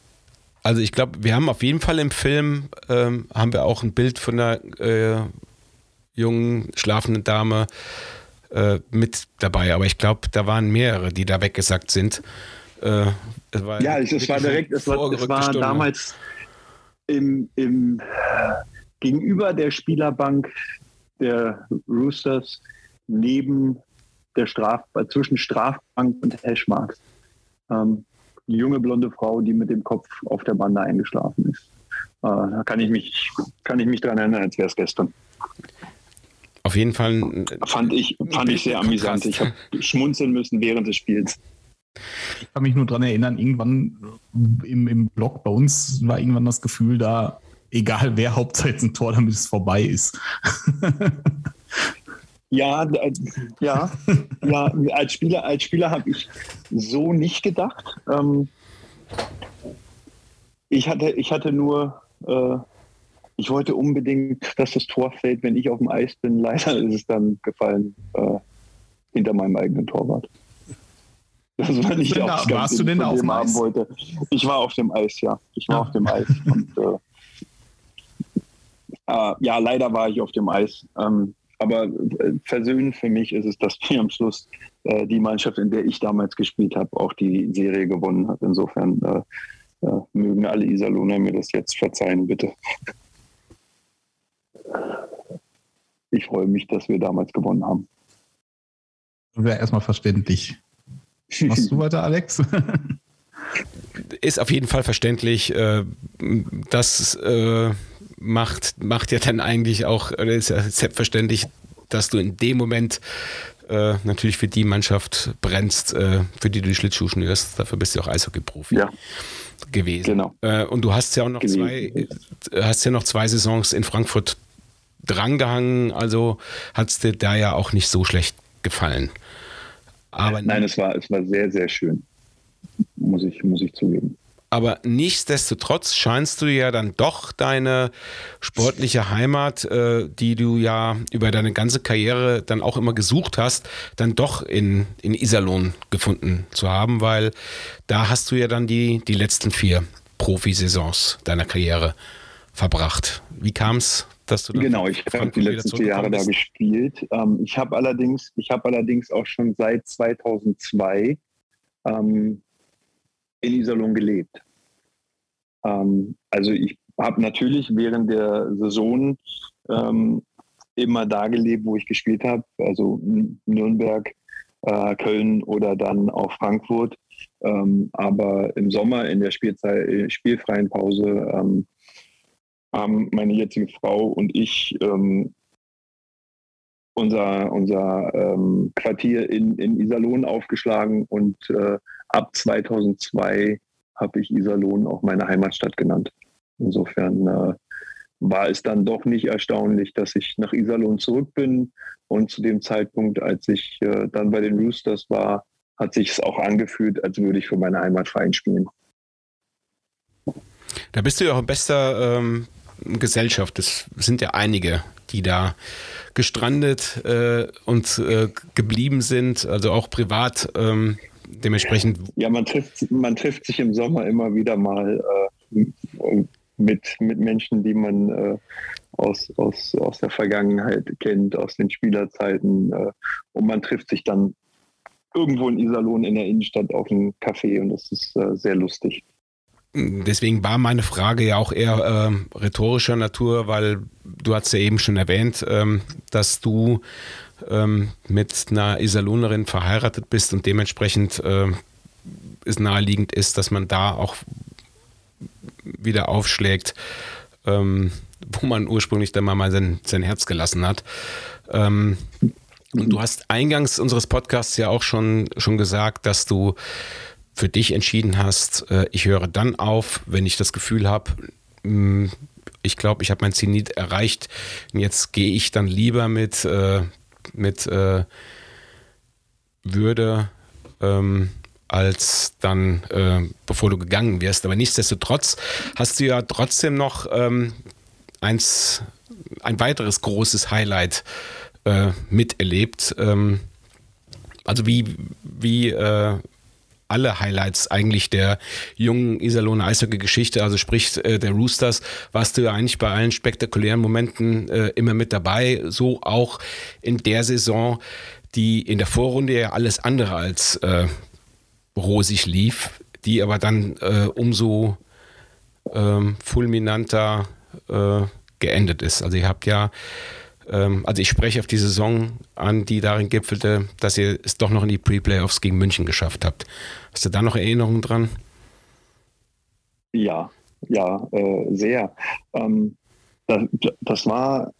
Also ich glaube, wir haben auf jeden Fall im Film ähm, haben wir auch ein Bild von einer äh, jungen schlafenden Dame äh, mit dabei. Aber ich glaube, da waren mehrere, die da weggesackt sind. Äh, es ja, es, es war direkt, es war, es war damals im, im gegenüber der Spielerbank der Roosters neben der Straf zwischen Strafbank und Hashmarks. Ähm, eine junge blonde Frau, die mit dem Kopf auf der Bande eingeschlafen ist. Äh, da kann ich mich, kann ich mich daran erinnern, als wäre es gestern. Auf jeden Fall. Fand ich, fand ich sehr amüsant. Ich habe schmunzeln müssen während des Spiels. Ich kann mich nur daran erinnern, irgendwann im, im Blog bei uns war irgendwann das Gefühl da, egal wer, Hauptsache ein Tor, damit es vorbei ist. Ja, äh, ja, ja, als Spieler, als Spieler habe ich so nicht gedacht. Ähm, ich, hatte, ich hatte nur, äh, ich wollte unbedingt, dass das Tor fällt, wenn ich auf dem Eis bin. Leider ist es dann gefallen äh, hinter meinem eigenen Torwart. Das war nicht auch das Warst du denn auf dem Eis? Wollte. Ich war auf dem Eis, ja. Ich war ja. auf dem Eis. Und, äh, äh, ja, leider war ich auf dem Eis. Ähm, aber äh, versöhnend für mich ist es, dass wir am Schluss äh, die Mannschaft, in der ich damals gespielt habe, auch die Serie gewonnen hat. Insofern äh, äh, mögen alle Iserlohner mir das jetzt verzeihen, bitte. Ich freue mich, dass wir damals gewonnen haben. Wäre erstmal verständlich. Machst du weiter, Alex? Ist auf jeden Fall verständlich. Äh, dass äh, macht, macht ja dann eigentlich auch, ist ja selbstverständlich, dass du in dem Moment äh, natürlich für die Mannschaft brennst, äh, für die du die Schlittschuhe schnürst. Dafür bist du auch Eishockey-Profi ja. gewesen. Genau. Äh, und du hast ja auch noch zwei, hast ja noch zwei Saisons in Frankfurt drangehangen, also hat es dir da ja auch nicht so schlecht gefallen. Aber Nein, es war, es war sehr, sehr schön. Muss ich, muss ich zugeben. Aber nichtsdestotrotz scheinst du ja dann doch deine sportliche Heimat, äh, die du ja über deine ganze Karriere dann auch immer gesucht hast, dann doch in, in Iserlohn gefunden zu haben, weil da hast du ja dann die, die letzten vier Profisaisons deiner Karriere verbracht. Wie kam es, dass du Genau, ich habe die letzten vier Jahre da gespielt. Ähm, ich habe allerdings, ich allerdings auch schon seit 2002 ähm, in Iserlohn gelebt. Ähm, also ich habe natürlich während der Saison ähm, immer da gelebt, wo ich gespielt habe, also Nürnberg, äh, Köln oder dann auch Frankfurt. Ähm, aber im Sommer in der Spielzeit, äh, spielfreien Pause ähm, haben meine jetzige Frau und ich ähm, unser, unser ähm, Quartier in, in Iserlohn aufgeschlagen und äh, ab 2002 habe ich Iserlohn auch meine Heimatstadt genannt. Insofern äh, war es dann doch nicht erstaunlich, dass ich nach Iserlohn zurück bin. Und zu dem Zeitpunkt, als ich äh, dann bei den Roosters war, hat sich es auch angefühlt, als würde ich für meine Heimatverein spielen. Da bist du ja auch in bester ähm, Gesellschaft. Es sind ja einige, die da gestrandet äh, und äh, geblieben sind, also auch privat. Ähm, dementsprechend. Ja, man trifft, man trifft sich im Sommer immer wieder mal äh, mit, mit Menschen, die man äh, aus, aus, aus der Vergangenheit kennt, aus den Spielerzeiten. Äh, und man trifft sich dann irgendwo in Iserlohn in der Innenstadt auf einem Café und das ist äh, sehr lustig. Deswegen war meine Frage ja auch eher äh, rhetorischer Natur, weil du hast ja eben schon erwähnt, ähm, dass du ähm, mit einer Iserlohnerin verheiratet bist und dementsprechend äh, es naheliegend ist, dass man da auch wieder aufschlägt, ähm, wo man ursprünglich dann mal sein, sein Herz gelassen hat. Ähm, und du hast eingangs unseres Podcasts ja auch schon, schon gesagt, dass du für dich entschieden hast, äh, ich höre dann auf, wenn ich das Gefühl habe, hm, ich glaube, ich habe mein Zenit erreicht. Und jetzt gehe ich dann lieber mit, äh, mit äh, Würde ähm, als dann, äh, bevor du gegangen wirst. Aber nichtsdestotrotz hast du ja trotzdem noch ähm, eins, ein weiteres großes Highlight äh, miterlebt. Ähm, also wie, wie äh, alle Highlights eigentlich der jungen Iserlohner Eishockey-Geschichte, also sprich äh, der Roosters, warst du ja eigentlich bei allen spektakulären Momenten äh, immer mit dabei, so auch in der Saison, die in der Vorrunde ja alles andere als äh, rosig lief, die aber dann äh, umso ähm, fulminanter äh, geendet ist. Also ihr habt ja also ich spreche auf die Saison an, die darin gipfelte, dass ihr es doch noch in die Pre-Playoffs gegen München geschafft habt. Hast du da noch Erinnerungen dran? Ja, ja, äh, sehr. Ähm, das, das, war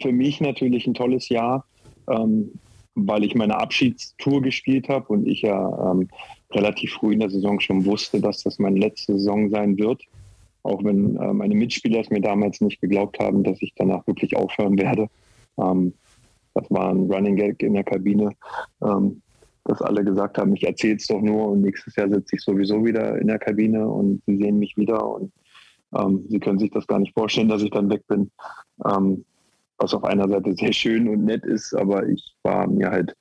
für mich natürlich ein tolles Jahr, ähm, weil ich meine Abschiedstour gespielt habe und ich ja ähm, relativ früh in der Saison schon wusste, dass das meine letzte Saison sein wird. Auch wenn äh, meine Mitspieler es mir damals nicht geglaubt haben, dass ich danach wirklich aufhören werde. Ähm, das war ein Running Gag in der Kabine, ähm, dass alle gesagt haben, ich erzähle es doch nur und nächstes Jahr sitze ich sowieso wieder in der Kabine und sie sehen mich wieder und ähm, sie können sich das gar nicht vorstellen, dass ich dann weg bin. Ähm, was auf einer Seite sehr schön und nett ist, aber ich war mir halt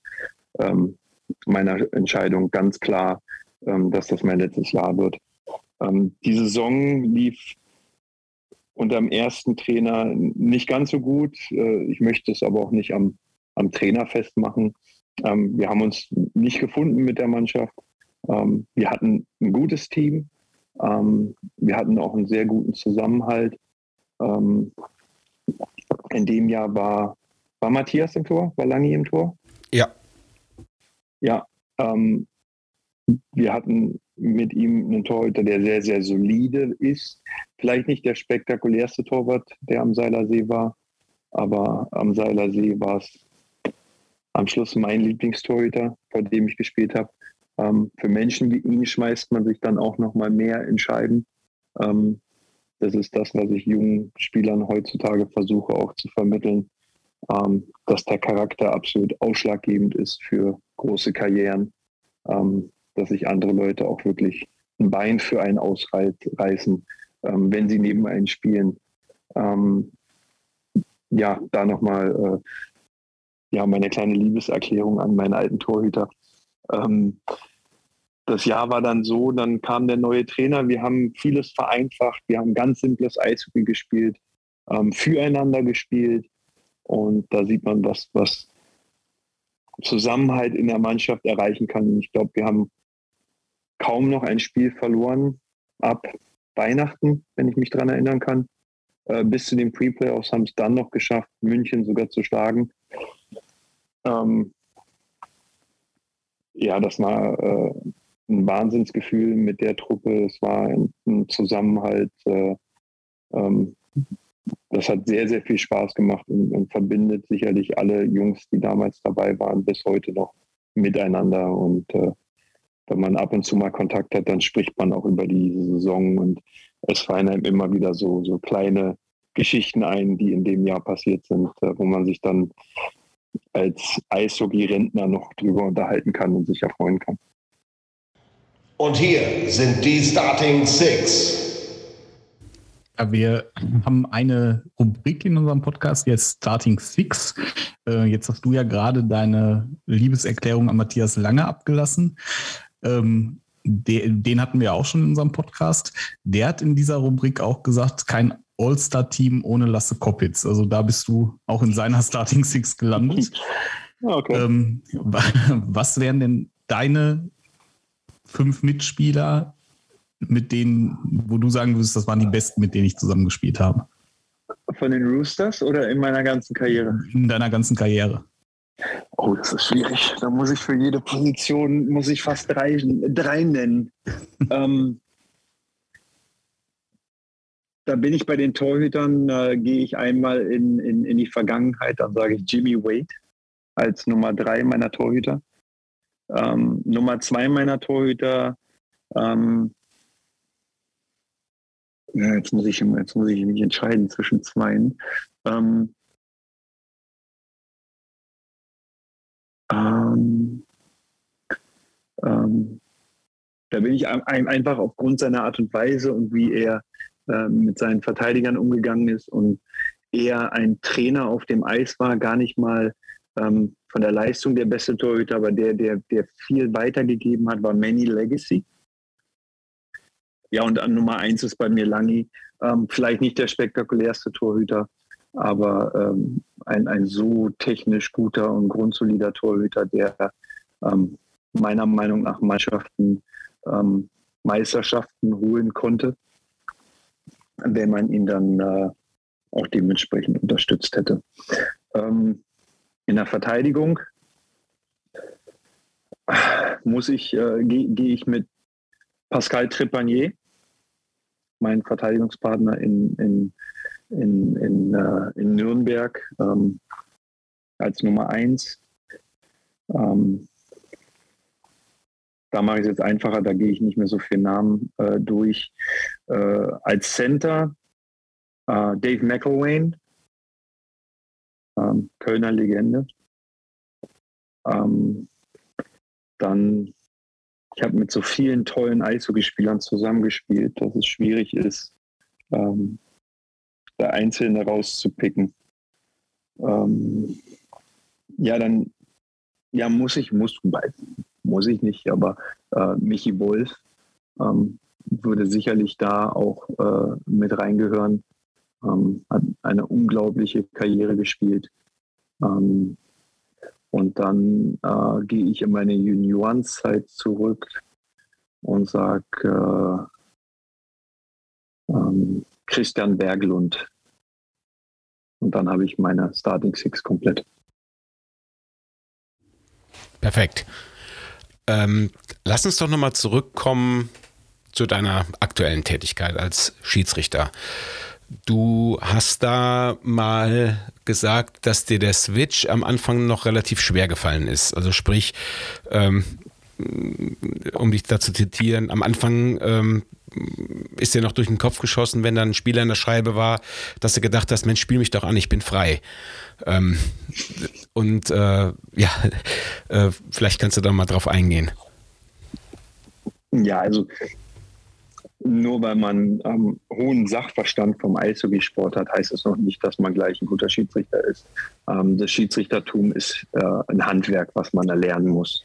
ähm, meiner Entscheidung ganz klar, ähm, dass das mein letztes Jahr wird. Ähm, die Saison lief unter dem ersten Trainer nicht ganz so gut. Äh, ich möchte es aber auch nicht am, am Trainer festmachen. Ähm, wir haben uns nicht gefunden mit der Mannschaft. Ähm, wir hatten ein gutes Team. Ähm, wir hatten auch einen sehr guten Zusammenhalt. Ähm, in dem Jahr war, war Matthias im Tor, war Langi im Tor. Ja. Ja, ähm, wir hatten mit ihm einen Torhüter, der sehr, sehr solide ist. Vielleicht nicht der spektakulärste Torwart, der am Seilersee war, aber am Seilersee war es am Schluss mein Lieblingstorhüter, vor dem ich gespielt habe. Ähm, für Menschen wie ihn schmeißt man sich dann auch noch mal mehr entscheiden. Ähm, das ist das, was ich jungen Spielern heutzutage versuche auch zu vermitteln, ähm, dass der Charakter absolut ausschlaggebend ist für große Karrieren. Ähm, dass sich andere Leute auch wirklich ein Bein für einen ausreißen, ähm, wenn sie neben einen spielen. Ähm, ja, da nochmal äh, ja, meine kleine Liebeserklärung an meinen alten Torhüter. Ähm, das Jahr war dann so, dann kam der neue Trainer, wir haben vieles vereinfacht, wir haben ganz simples Eishockey gespielt, ähm, füreinander gespielt und da sieht man, was, was Zusammenhalt in der Mannschaft erreichen kann. Ich glaube, wir haben kaum noch ein Spiel verloren ab Weihnachten, wenn ich mich daran erinnern kann. Äh, bis zu den Pre-Playoffs haben es dann noch geschafft, München sogar zu schlagen. Ähm, ja, das war äh, ein Wahnsinnsgefühl mit der Truppe. Es war ein, ein Zusammenhalt. Äh, ähm, das hat sehr, sehr viel Spaß gemacht und, und, verbindet sicherlich alle Jungs, die damals dabei waren, bis heute noch miteinander. Und äh, wenn man ab und zu mal Kontakt hat, dann spricht man auch über die Saison und es fallen einem immer wieder so, so kleine Geschichten ein, die in dem Jahr passiert sind, äh, wo man sich dann als Eishockey-Rentner noch drüber unterhalten kann und sich erfreuen kann. Und hier sind die Starting Six. Ja, wir haben eine Rubrik in unserem Podcast, jetzt Starting Six. Äh, jetzt hast du ja gerade deine Liebeserklärung an Matthias Lange abgelassen. Ähm, den, den hatten wir auch schon in unserem Podcast. Der hat in dieser Rubrik auch gesagt, kein All-Star-Team ohne Lasse Koppitz. Also da bist du auch in seiner Starting Six gelandet. Okay. Ähm, was wären denn deine fünf Mitspieler, mit denen, wo du sagen würdest, das waren die besten, mit denen ich zusammengespielt habe? Von den Roosters oder in meiner ganzen Karriere? In deiner ganzen Karriere. Oh, das ist schwierig. Da muss ich für jede Position muss ich fast drei, drei nennen. ähm, da bin ich bei den Torhütern, äh, gehe ich einmal in, in, in die Vergangenheit, dann sage ich Jimmy Wade als Nummer drei meiner Torhüter. Ähm, Nummer zwei meiner Torhüter, ähm, ja, jetzt, muss ich, jetzt muss ich mich entscheiden zwischen zweien. Ähm, ähm, ähm, da bin ich einfach aufgrund seiner Art und Weise und wie er äh, mit seinen Verteidigern umgegangen ist und eher ein Trainer auf dem Eis war, gar nicht mal ähm, von der Leistung der beste Torhüter, aber der, der, der viel weitergegeben hat, war Manny Legacy. Ja, und an Nummer eins ist bei mir Langi. Ähm, vielleicht nicht der spektakulärste Torhüter, aber ähm, ein, ein so technisch guter und grundsolider Torhüter, der ähm, meiner Meinung nach Mannschaften ähm, Meisterschaften holen konnte, wenn man ihn dann äh, auch dementsprechend unterstützt hätte. Ähm, in der Verteidigung muss ich, äh, gehe geh ich mit Pascal Trepanier, mein Verteidigungspartner in, in, in, in, äh, in Nürnberg, ähm, als Nummer eins. Ähm, da mache ich es jetzt einfacher, da gehe ich nicht mehr so viele Namen äh, durch. Äh, als Center äh, Dave McElwain, ähm, Kölner Legende. Ähm, dann, ich habe mit so vielen tollen Eishockeyspielern zusammengespielt, dass es schwierig ist, ähm, da Einzelne rauszupicken. Ähm, ja, dann ja, muss ich, muss, muss ich nicht, aber äh, Michi Wolf ähm, würde sicherlich da auch äh, mit reingehören ähm, hat eine unglaubliche Karriere gespielt. Ähm, und dann äh, gehe ich in meine Juniorenzeit zurück und sage äh, ähm, Christian Berglund. Und dann habe ich meine Starting Six komplett. Perfekt. Ähm, lass uns doch nochmal zurückkommen zu deiner aktuellen Tätigkeit als Schiedsrichter. Du hast da mal gesagt, dass dir der Switch am Anfang noch relativ schwer gefallen ist. Also sprich, ähm, um dich da zu zitieren, am Anfang ähm, ist dir noch durch den Kopf geschossen, wenn dann ein Spieler in der Scheibe war, dass du gedacht hast, Mensch, spiel mich doch an, ich bin frei. Ähm, und äh, ja, äh, vielleicht kannst du da mal drauf eingehen. Ja, also nur weil man ähm, hohen Sachverstand vom Eishockeysport hat, heißt es noch nicht, dass man gleich ein guter Schiedsrichter ist. Ähm, das Schiedsrichtertum ist äh, ein Handwerk, was man erlernen muss.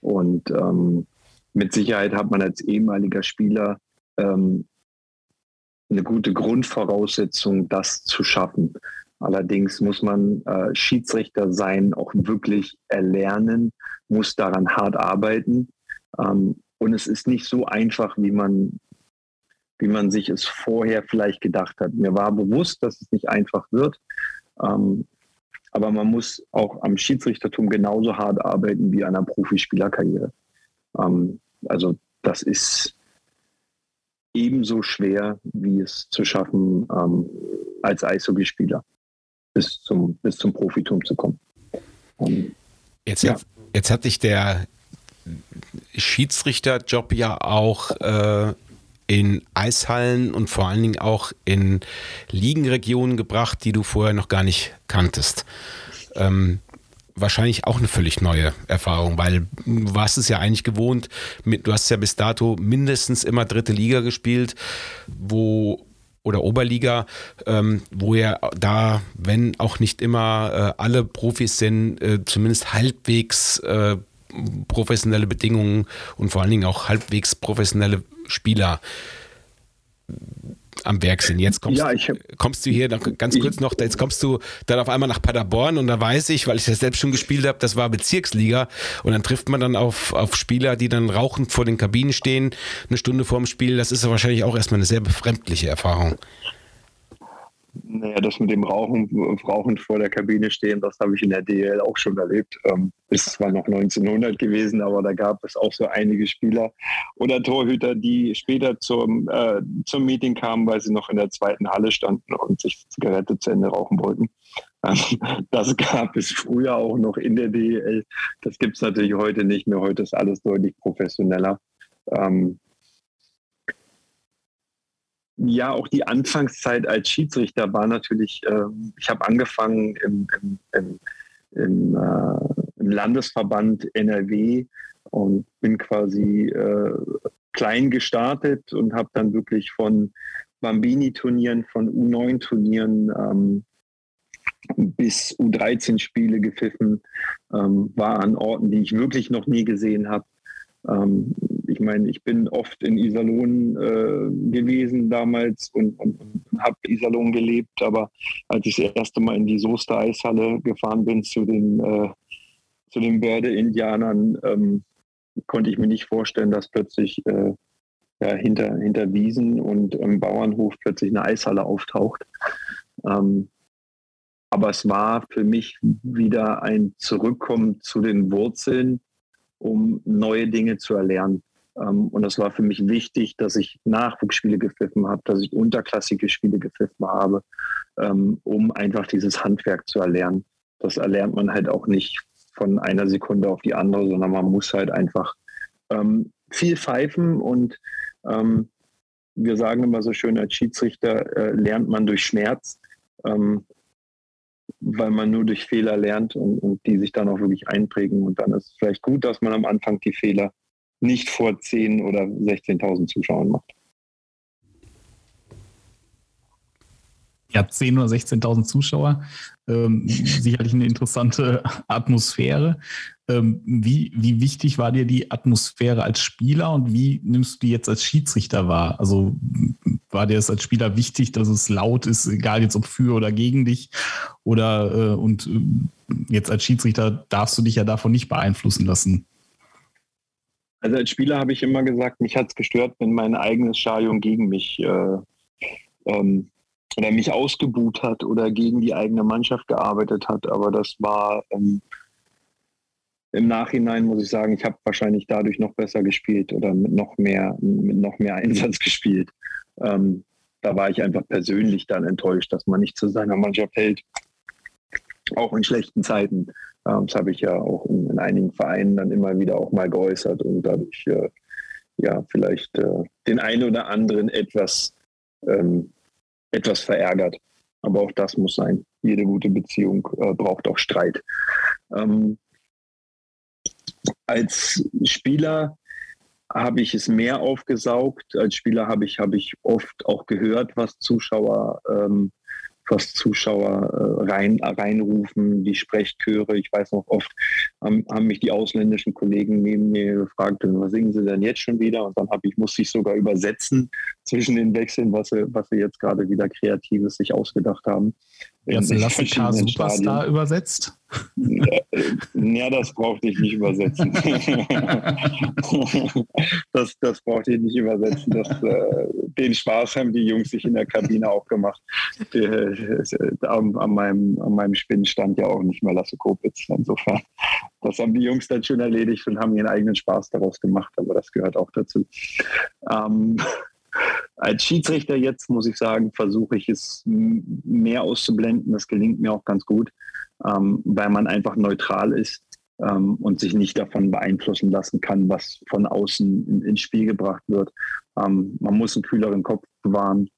Und ähm, mit Sicherheit hat man als ehemaliger Spieler ähm, eine gute Grundvoraussetzung, das zu schaffen. Allerdings muss man äh, Schiedsrichter sein auch wirklich erlernen, muss daran hart arbeiten. Ähm, und es ist nicht so einfach, wie man wie man sich es vorher vielleicht gedacht hat. Mir war bewusst, dass es nicht einfach wird. Ähm, aber man muss auch am Schiedsrichtertum genauso hart arbeiten wie an einer Profispielerkarriere. Ähm, also das ist ebenso schwer, wie es zu schaffen, ähm, als Eishockeyspieler bis zum, bis zum Profitum zu kommen. Ähm, jetzt, ja. hat, jetzt hat dich der Schiedsrichterjob ja auch äh, in Eishallen und vor allen Dingen auch in Ligenregionen gebracht, die du vorher noch gar nicht kanntest. Ähm, wahrscheinlich auch eine völlig neue Erfahrung, weil du warst es ja eigentlich gewohnt, du hast ja bis dato mindestens immer dritte Liga gespielt, wo oder Oberliga, ähm, wo ja da, wenn auch nicht immer äh, alle Profis sind, äh, zumindest halbwegs äh, professionelle Bedingungen und vor allen Dingen auch halbwegs professionelle Spieler am Werk sind. Jetzt kommst, ja, hab, kommst du hier noch ganz kurz noch, jetzt kommst du dann auf einmal nach Paderborn und da weiß ich, weil ich das selbst schon gespielt habe, das war Bezirksliga und dann trifft man dann auf, auf Spieler, die dann rauchend vor den Kabinen stehen, eine Stunde vorm Spiel. Das ist ja wahrscheinlich auch erstmal eine sehr befremdliche Erfahrung. Naja, das mit dem Rauchen, Rauchen vor der Kabine stehen, das habe ich in der DL auch schon erlebt. Ähm, ist zwar noch 1900 gewesen, aber da gab es auch so einige Spieler oder Torhüter, die später zum, äh, zum Meeting kamen, weil sie noch in der zweiten Halle standen und sich Zigarette zu Ende rauchen wollten. Ähm, das gab es früher auch noch in der DL. Das gibt es natürlich heute nicht mehr. Heute ist alles deutlich professioneller. Ähm, ja, auch die Anfangszeit als Schiedsrichter war natürlich, äh, ich habe angefangen im, im, im, im, äh, im, Landesverband NRW und bin quasi äh, klein gestartet und habe dann wirklich von Bambini-Turnieren, von U9-Turnieren ähm, bis U13-Spiele gepfiffen, ähm, war an Orten, die ich wirklich noch nie gesehen habe. Ähm, ich meine, ich bin oft in Iserlohn äh, gewesen damals und, und, habe Iserlohn gelebt, aber als ich das erste Mal in die Soester Eishalle gefahren bin zu den, äh, zu den Börde-Indianern, ähm, konnte ich mir nicht vorstellen, dass plötzlich äh, ja, hinter, hinter Wiesen und im Bauernhof plötzlich eine Eishalle auftaucht. Ähm, aber es war für mich wieder ein Zurückkommen zu den Wurzeln um neue Dinge zu erlernen. Ähm, und das war für mich wichtig, dass ich Nachwuchsspiele gepfiffen habe, dass ich unterklassige Spiele gepfiffen habe, ähm, um einfach dieses Handwerk zu erlernen. Das erlernt man halt auch nicht von einer Sekunde auf die andere, sondern man muss halt einfach ähm, viel pfeifen und wir sagen immer so schön, als Schiedsrichter äh, lernt man durch Schmerz weil man nur durch Fehler lernt und, und, die sich dann auch wirklich einprägen. Und dann ist es vielleicht gut, dass man am Anfang die Fehler nicht vor 10 oder 16.000 Zuschauern macht. Ja, 10.000 oder 16.000 Zuschauer, ähm, sicherlich eine interessante Atmosphäre. Ähm, wie, wie wichtig war dir die Atmosphäre als Spieler und wie nimmst du die jetzt als Schiedsrichter wahr? Also war dir es als Spieler wichtig, dass es laut ist, egal jetzt ob für oder gegen dich? Oder äh, und äh, jetzt als Schiedsrichter darfst du dich ja davon nicht beeinflussen lassen? Also als Spieler habe ich immer gesagt, mich hat es gestört, wenn mein eigenes Stadion gegen mich äh, ähm, oder mich ausgebuht hat oder gegen die eigene Mannschaft gearbeitet hat. Aber das war ähm, im Nachhinein muss ich sagen, ich habe wahrscheinlich dadurch noch besser gespielt oder mit noch mehr, mit noch mehr Einsatz gespielt. Ähm, da war ich einfach persönlich dann enttäuscht, dass man nicht zu seiner Mannschaft hält, auch in schlechten Zeiten. Das habe ich ja auch in, in, einigen Vereinen dann immer wieder auch mal geäußert und dadurch äh, ja vielleicht äh, den einen oder anderen etwas, ähm, etwas verärgert. Aber auch das muss sein. Jede gute Beziehung äh, braucht auch Streit. Ähm, als Spieler habe ich es mehr aufgesaugt. Als Spieler habe ich, habe ich oft auch gehört, was Zuschauer ähm, was Zuschauer äh, rein, reinrufen, die Sprechchöre. Ich weiß noch oft, haben, haben mich die ausländischen Kollegen neben mir gefragt, was singen sie denn jetzt schon wieder? Und dann habe ich, musste ich sogar übersetzen zwischen den Wechseln, was sie, was sie jetzt gerade wieder Kreatives sich ausgedacht haben. Hast du Lassika Superstar übersetzt? Ja, das brauchte ich nicht übersetzen. das, das brauchte ich nicht übersetzen. Das, äh, den Spaß haben die Jungs sich in der Kabine auch gemacht. Äh, an, an, meinem, an meinem Spinn stand ja auch nicht mehr Lasse Kopitz. Insofern, das haben die Jungs dann schon erledigt und haben ihren eigenen Spaß daraus gemacht. Aber das gehört auch dazu. Ähm, als Schiedsrichter jetzt, muss ich sagen, versuche ich es mehr auszublenden. Das gelingt mir auch ganz gut, ähm, weil man einfach neutral ist ähm, und sich nicht davon beeinflussen lassen kann, was von außen in, ins Spiel gebracht wird. Ähm, man muss einen kühleren Kopf bewahren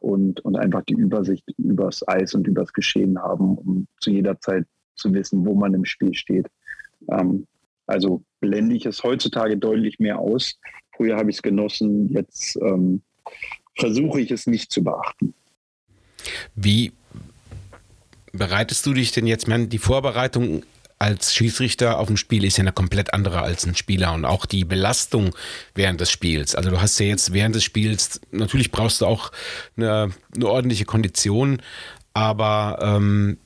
und, und einfach die Übersicht übers Eis und übers Geschehen haben, um zu jeder Zeit zu wissen, wo man im Spiel steht. Ähm, also blende ich es heutzutage deutlich mehr aus. Früher habe ich es genossen, jetzt ähm, versuche ich es nicht zu beachten. Wie bereitest du dich denn jetzt? Man, die Vorbereitung als Schiedsrichter auf dem Spiel ist ja eine komplett andere als ein Spieler und auch die Belastung während des Spiels. Also du hast ja jetzt während des Spiels, natürlich brauchst du auch eine, eine ordentliche Kondition, aber ähm,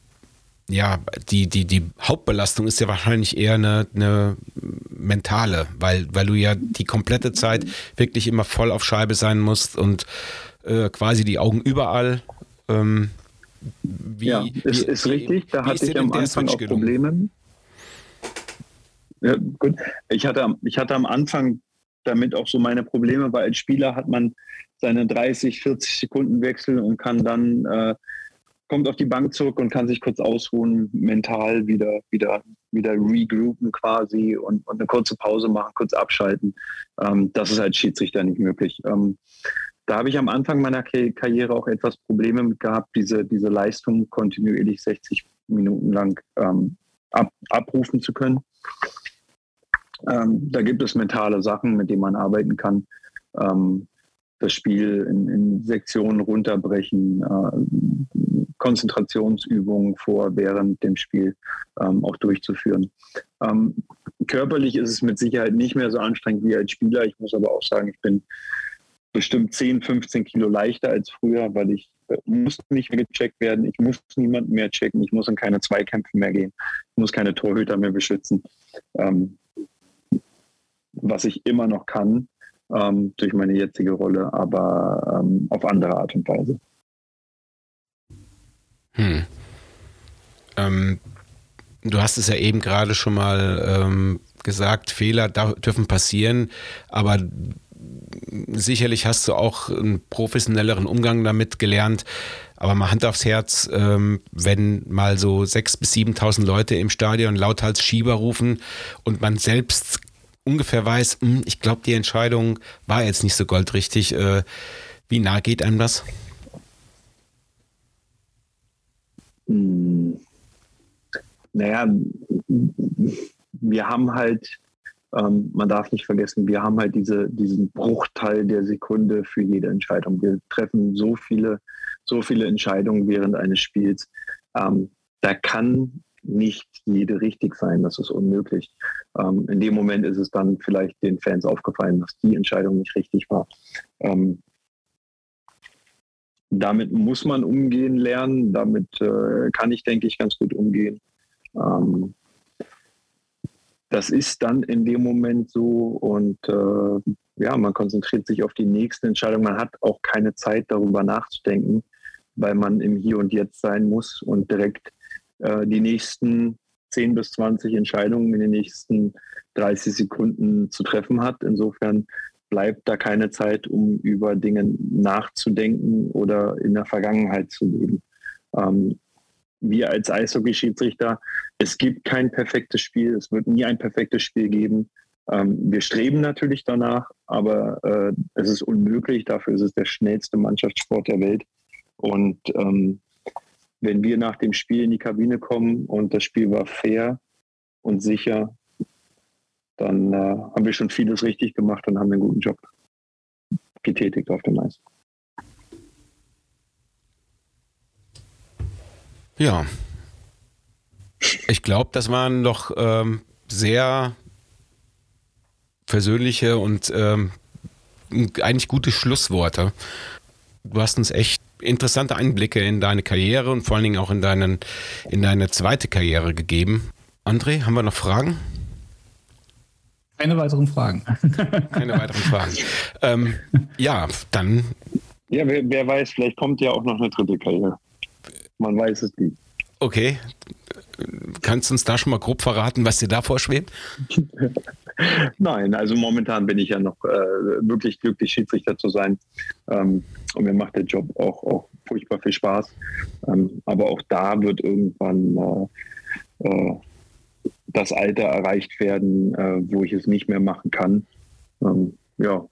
ja, die, die, die Hauptbelastung ist ja wahrscheinlich eher eine, eine mentale, weil, weil du ja die komplette Zeit wirklich immer voll auf Scheibe sein musst und äh, quasi die Augen überall. Ähm, Wie, ja, ist, ist wie, richtig. Da hatte ich am Anfang auch Probleme. Ja, gut. Ich hatte, ich hatte am Anfang damit auch so meine Probleme, weil als Spieler hat man seine 30, 40 Sekunden Wechsel und kann dann äh, kommt auf die Bank zurück und kann sich kurz ausruhen, mental wieder, wieder, wieder regroupen quasi und, und eine kurze Pause machen, kurz abschalten. Ähm, das ist als Schiedsrichter nicht möglich. Ähm, da habe ich am Anfang meiner Karriere auch etwas Probleme mit gehabt, diese, diese Leistung kontinuierlich 60 Minuten lang ähm, ab, abrufen zu können. Ähm, da gibt es mentale Sachen, mit denen man arbeiten kann. Ähm, das Spiel in, in Sektionen runterbrechen, äh, Konzentrationsübungen vor, während dem Spiel ähm, auch durchzuführen. Ähm, körperlich ist es mit Sicherheit nicht mehr so anstrengend wie als Spieler. Ich muss aber auch sagen, ich bin bestimmt 10, 15 Kilo leichter als früher, weil ich äh, muss nicht mehr gecheckt werden, ich muss niemanden mehr checken, ich muss in keine Zweikämpfe mehr gehen, ich muss keine Torhüter mehr beschützen. Ähm, was ich immer noch kann ähm, durch meine jetzige Rolle, aber ähm, auf andere Art und Weise. Hm. Ähm, du hast es ja eben gerade schon mal ähm, gesagt, Fehler dürfen passieren, aber sicherlich hast du auch einen professionelleren Umgang damit gelernt. Aber mal Hand aufs Herz, ähm, wenn mal so 6.000 bis 7.000 Leute im Stadion lauthals Schieber rufen und man selbst ungefähr weiß, hm, ich glaube, die Entscheidung war jetzt nicht so goldrichtig. Äh, wie nah geht einem das? Hm. Naja, wir haben halt, ähm, man darf nicht vergessen, wir haben halt diese, diesen Bruchteil der Sekunde für jede Entscheidung. Wir treffen so viele, so viele Entscheidungen während eines Spiels. Ähm, da kann nicht jede richtig sein. Das ist unmöglich. Ähm, in dem Moment ist es dann vielleicht den Fans aufgefallen, dass die Entscheidung nicht richtig war. Ähm, damit muss man umgehen lernen. Damit äh, kann ich, denke ich, ganz gut umgehen. Ähm, das ist dann in dem Moment so und äh, ja, man konzentriert sich auf die nächste Entscheidung. Man hat auch keine Zeit darüber nachzudenken, weil man im Hier und Jetzt sein muss und direkt äh, die nächsten 10 bis 20 Entscheidungen in den nächsten 30 Sekunden zu treffen hat. Insofern bleibt da keine Zeit, um über Dinge nachzudenken oder in der Vergangenheit zu leben. Ähm, wir als Eishockey-Schiedsrichter, es gibt kein perfektes Spiel, es wird nie ein perfektes Spiel geben. Ähm, wir streben natürlich danach, aber äh, es ist unmöglich. Dafür ist es der schnellste Mannschaftssport der Welt. Und ähm, wenn wir nach dem Spiel in die Kabine kommen und das Spiel war fair und sicher, dann äh, haben wir schon vieles richtig gemacht und haben einen guten Job getätigt auf dem Eis. Ja. Ich glaube, das waren doch ähm, sehr persönliche und ähm, eigentlich gute Schlussworte. Du hast uns echt interessante Einblicke in deine Karriere und vor allen Dingen auch in, deinen, in deine zweite Karriere gegeben. André, haben wir noch Fragen? Keine weiteren Fragen. Keine weiteren Fragen. ähm, ja, dann. Ja, wer, wer, weiß, vielleicht kommt ja auch noch eine dritte Karriere. Man weiß es nicht. Okay. Kannst du uns da schon mal grob verraten, was dir da vorschwebt? Nein, also momentan bin ich ja noch äh, wirklich glücklich, Schiedsrichter zu sein. Ähm, und mir macht der Job auch, auch furchtbar viel Spaß. Ähm, aber auch da wird irgendwann äh, äh, das Alter erreicht werden, äh, wo ich es nicht mehr machen kann. Ähm, ja.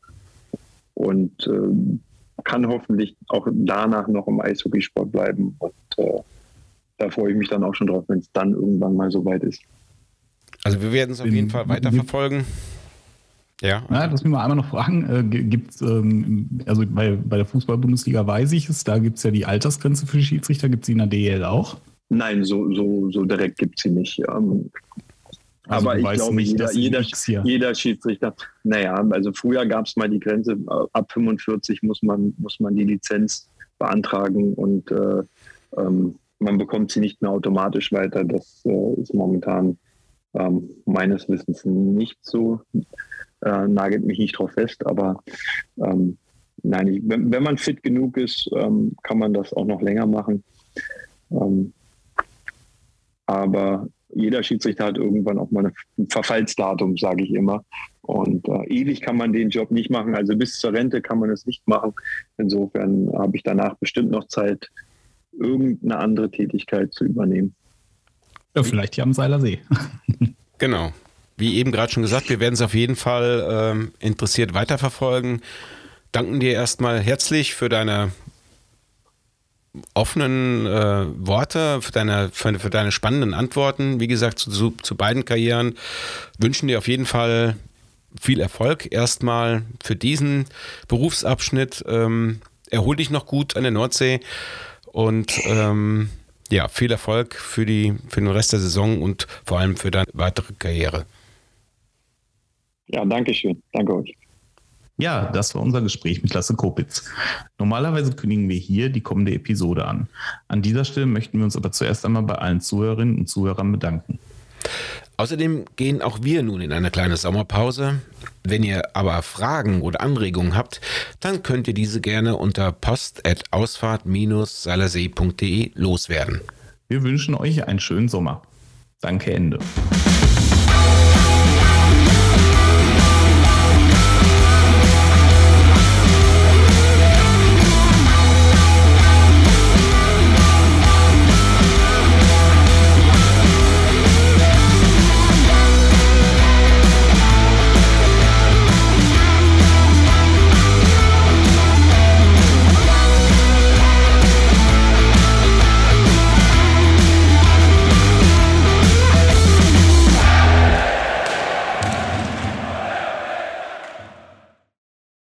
Und äh, kann hoffentlich auch danach noch im Eishockeysport bleiben. Und äh, da freue ich mich dann auch schon drauf, wenn es dann irgendwann mal soweit ist. Also wir werden es auf jeden Fall weiterverfolgen. Ja. Okay. ja. Lass mich mal einmal noch fragen. Äh, gibt's, ähm, also bei, bei der Fußball-Bundesliga weiß ich es, da gibt es ja die Altersgrenze für die Schiedsrichter. Gibt es die in der DL auch? Nein, so, so, so direkt gibt es sie nicht. Ähm, also aber ich glaube, nicht, jeder, jeder, jeder Schiedsrichter, naja, also früher gab es mal die Grenze, äh, ab 45 muss man, muss man die Lizenz beantragen und äh, ähm, man bekommt sie nicht mehr automatisch weiter. Das äh, ist momentan ähm, meines Wissens nicht so. Äh, nagelt mich nicht drauf fest, aber ähm, nein, ich, wenn, wenn, man fit genug ist, ähm, kann man das auch noch länger machen. Ähm, aber jeder Schiedsrichter hat irgendwann auch mal ein Verfallsdatum, sage ich immer. Und äh, ewig kann man den Job nicht machen. Also bis zur Rente kann man es nicht machen. Insofern habe ich danach bestimmt noch Zeit, irgendeine andere Tätigkeit zu übernehmen. Ja, vielleicht hier am Seiler See. genau. Wie eben gerade schon gesagt, wir werden es auf jeden Fall ähm, interessiert weiterverfolgen. Danken dir erstmal herzlich für deine offenen äh, Worte, für deine, für, für, deine spannenden Antworten. Wie gesagt, zu, zu, beiden Karrieren wünschen dir auf jeden Fall viel Erfolg erstmal für diesen Berufsabschnitt. Ähm, erhol dich noch gut an der Nordsee und ähm, ja, viel Erfolg für, die, für den Rest der Saison und vor allem für deine weitere Karriere. Ja, danke schön. Danke euch. Ja, das war unser Gespräch mit Lasse Kopitz. Normalerweise kündigen wir hier die kommende Episode an. An dieser Stelle möchten wir uns aber zuerst einmal bei allen Zuhörerinnen und Zuhörern bedanken. Außerdem gehen auch wir nun in eine kleine Sommerpause. Wenn ihr aber Fragen oder Anregungen habt, dann könnt ihr diese gerne unter post.ausfahrt-seilersee.de loswerden. Wir wünschen euch einen schönen Sommer. Danke, Ende.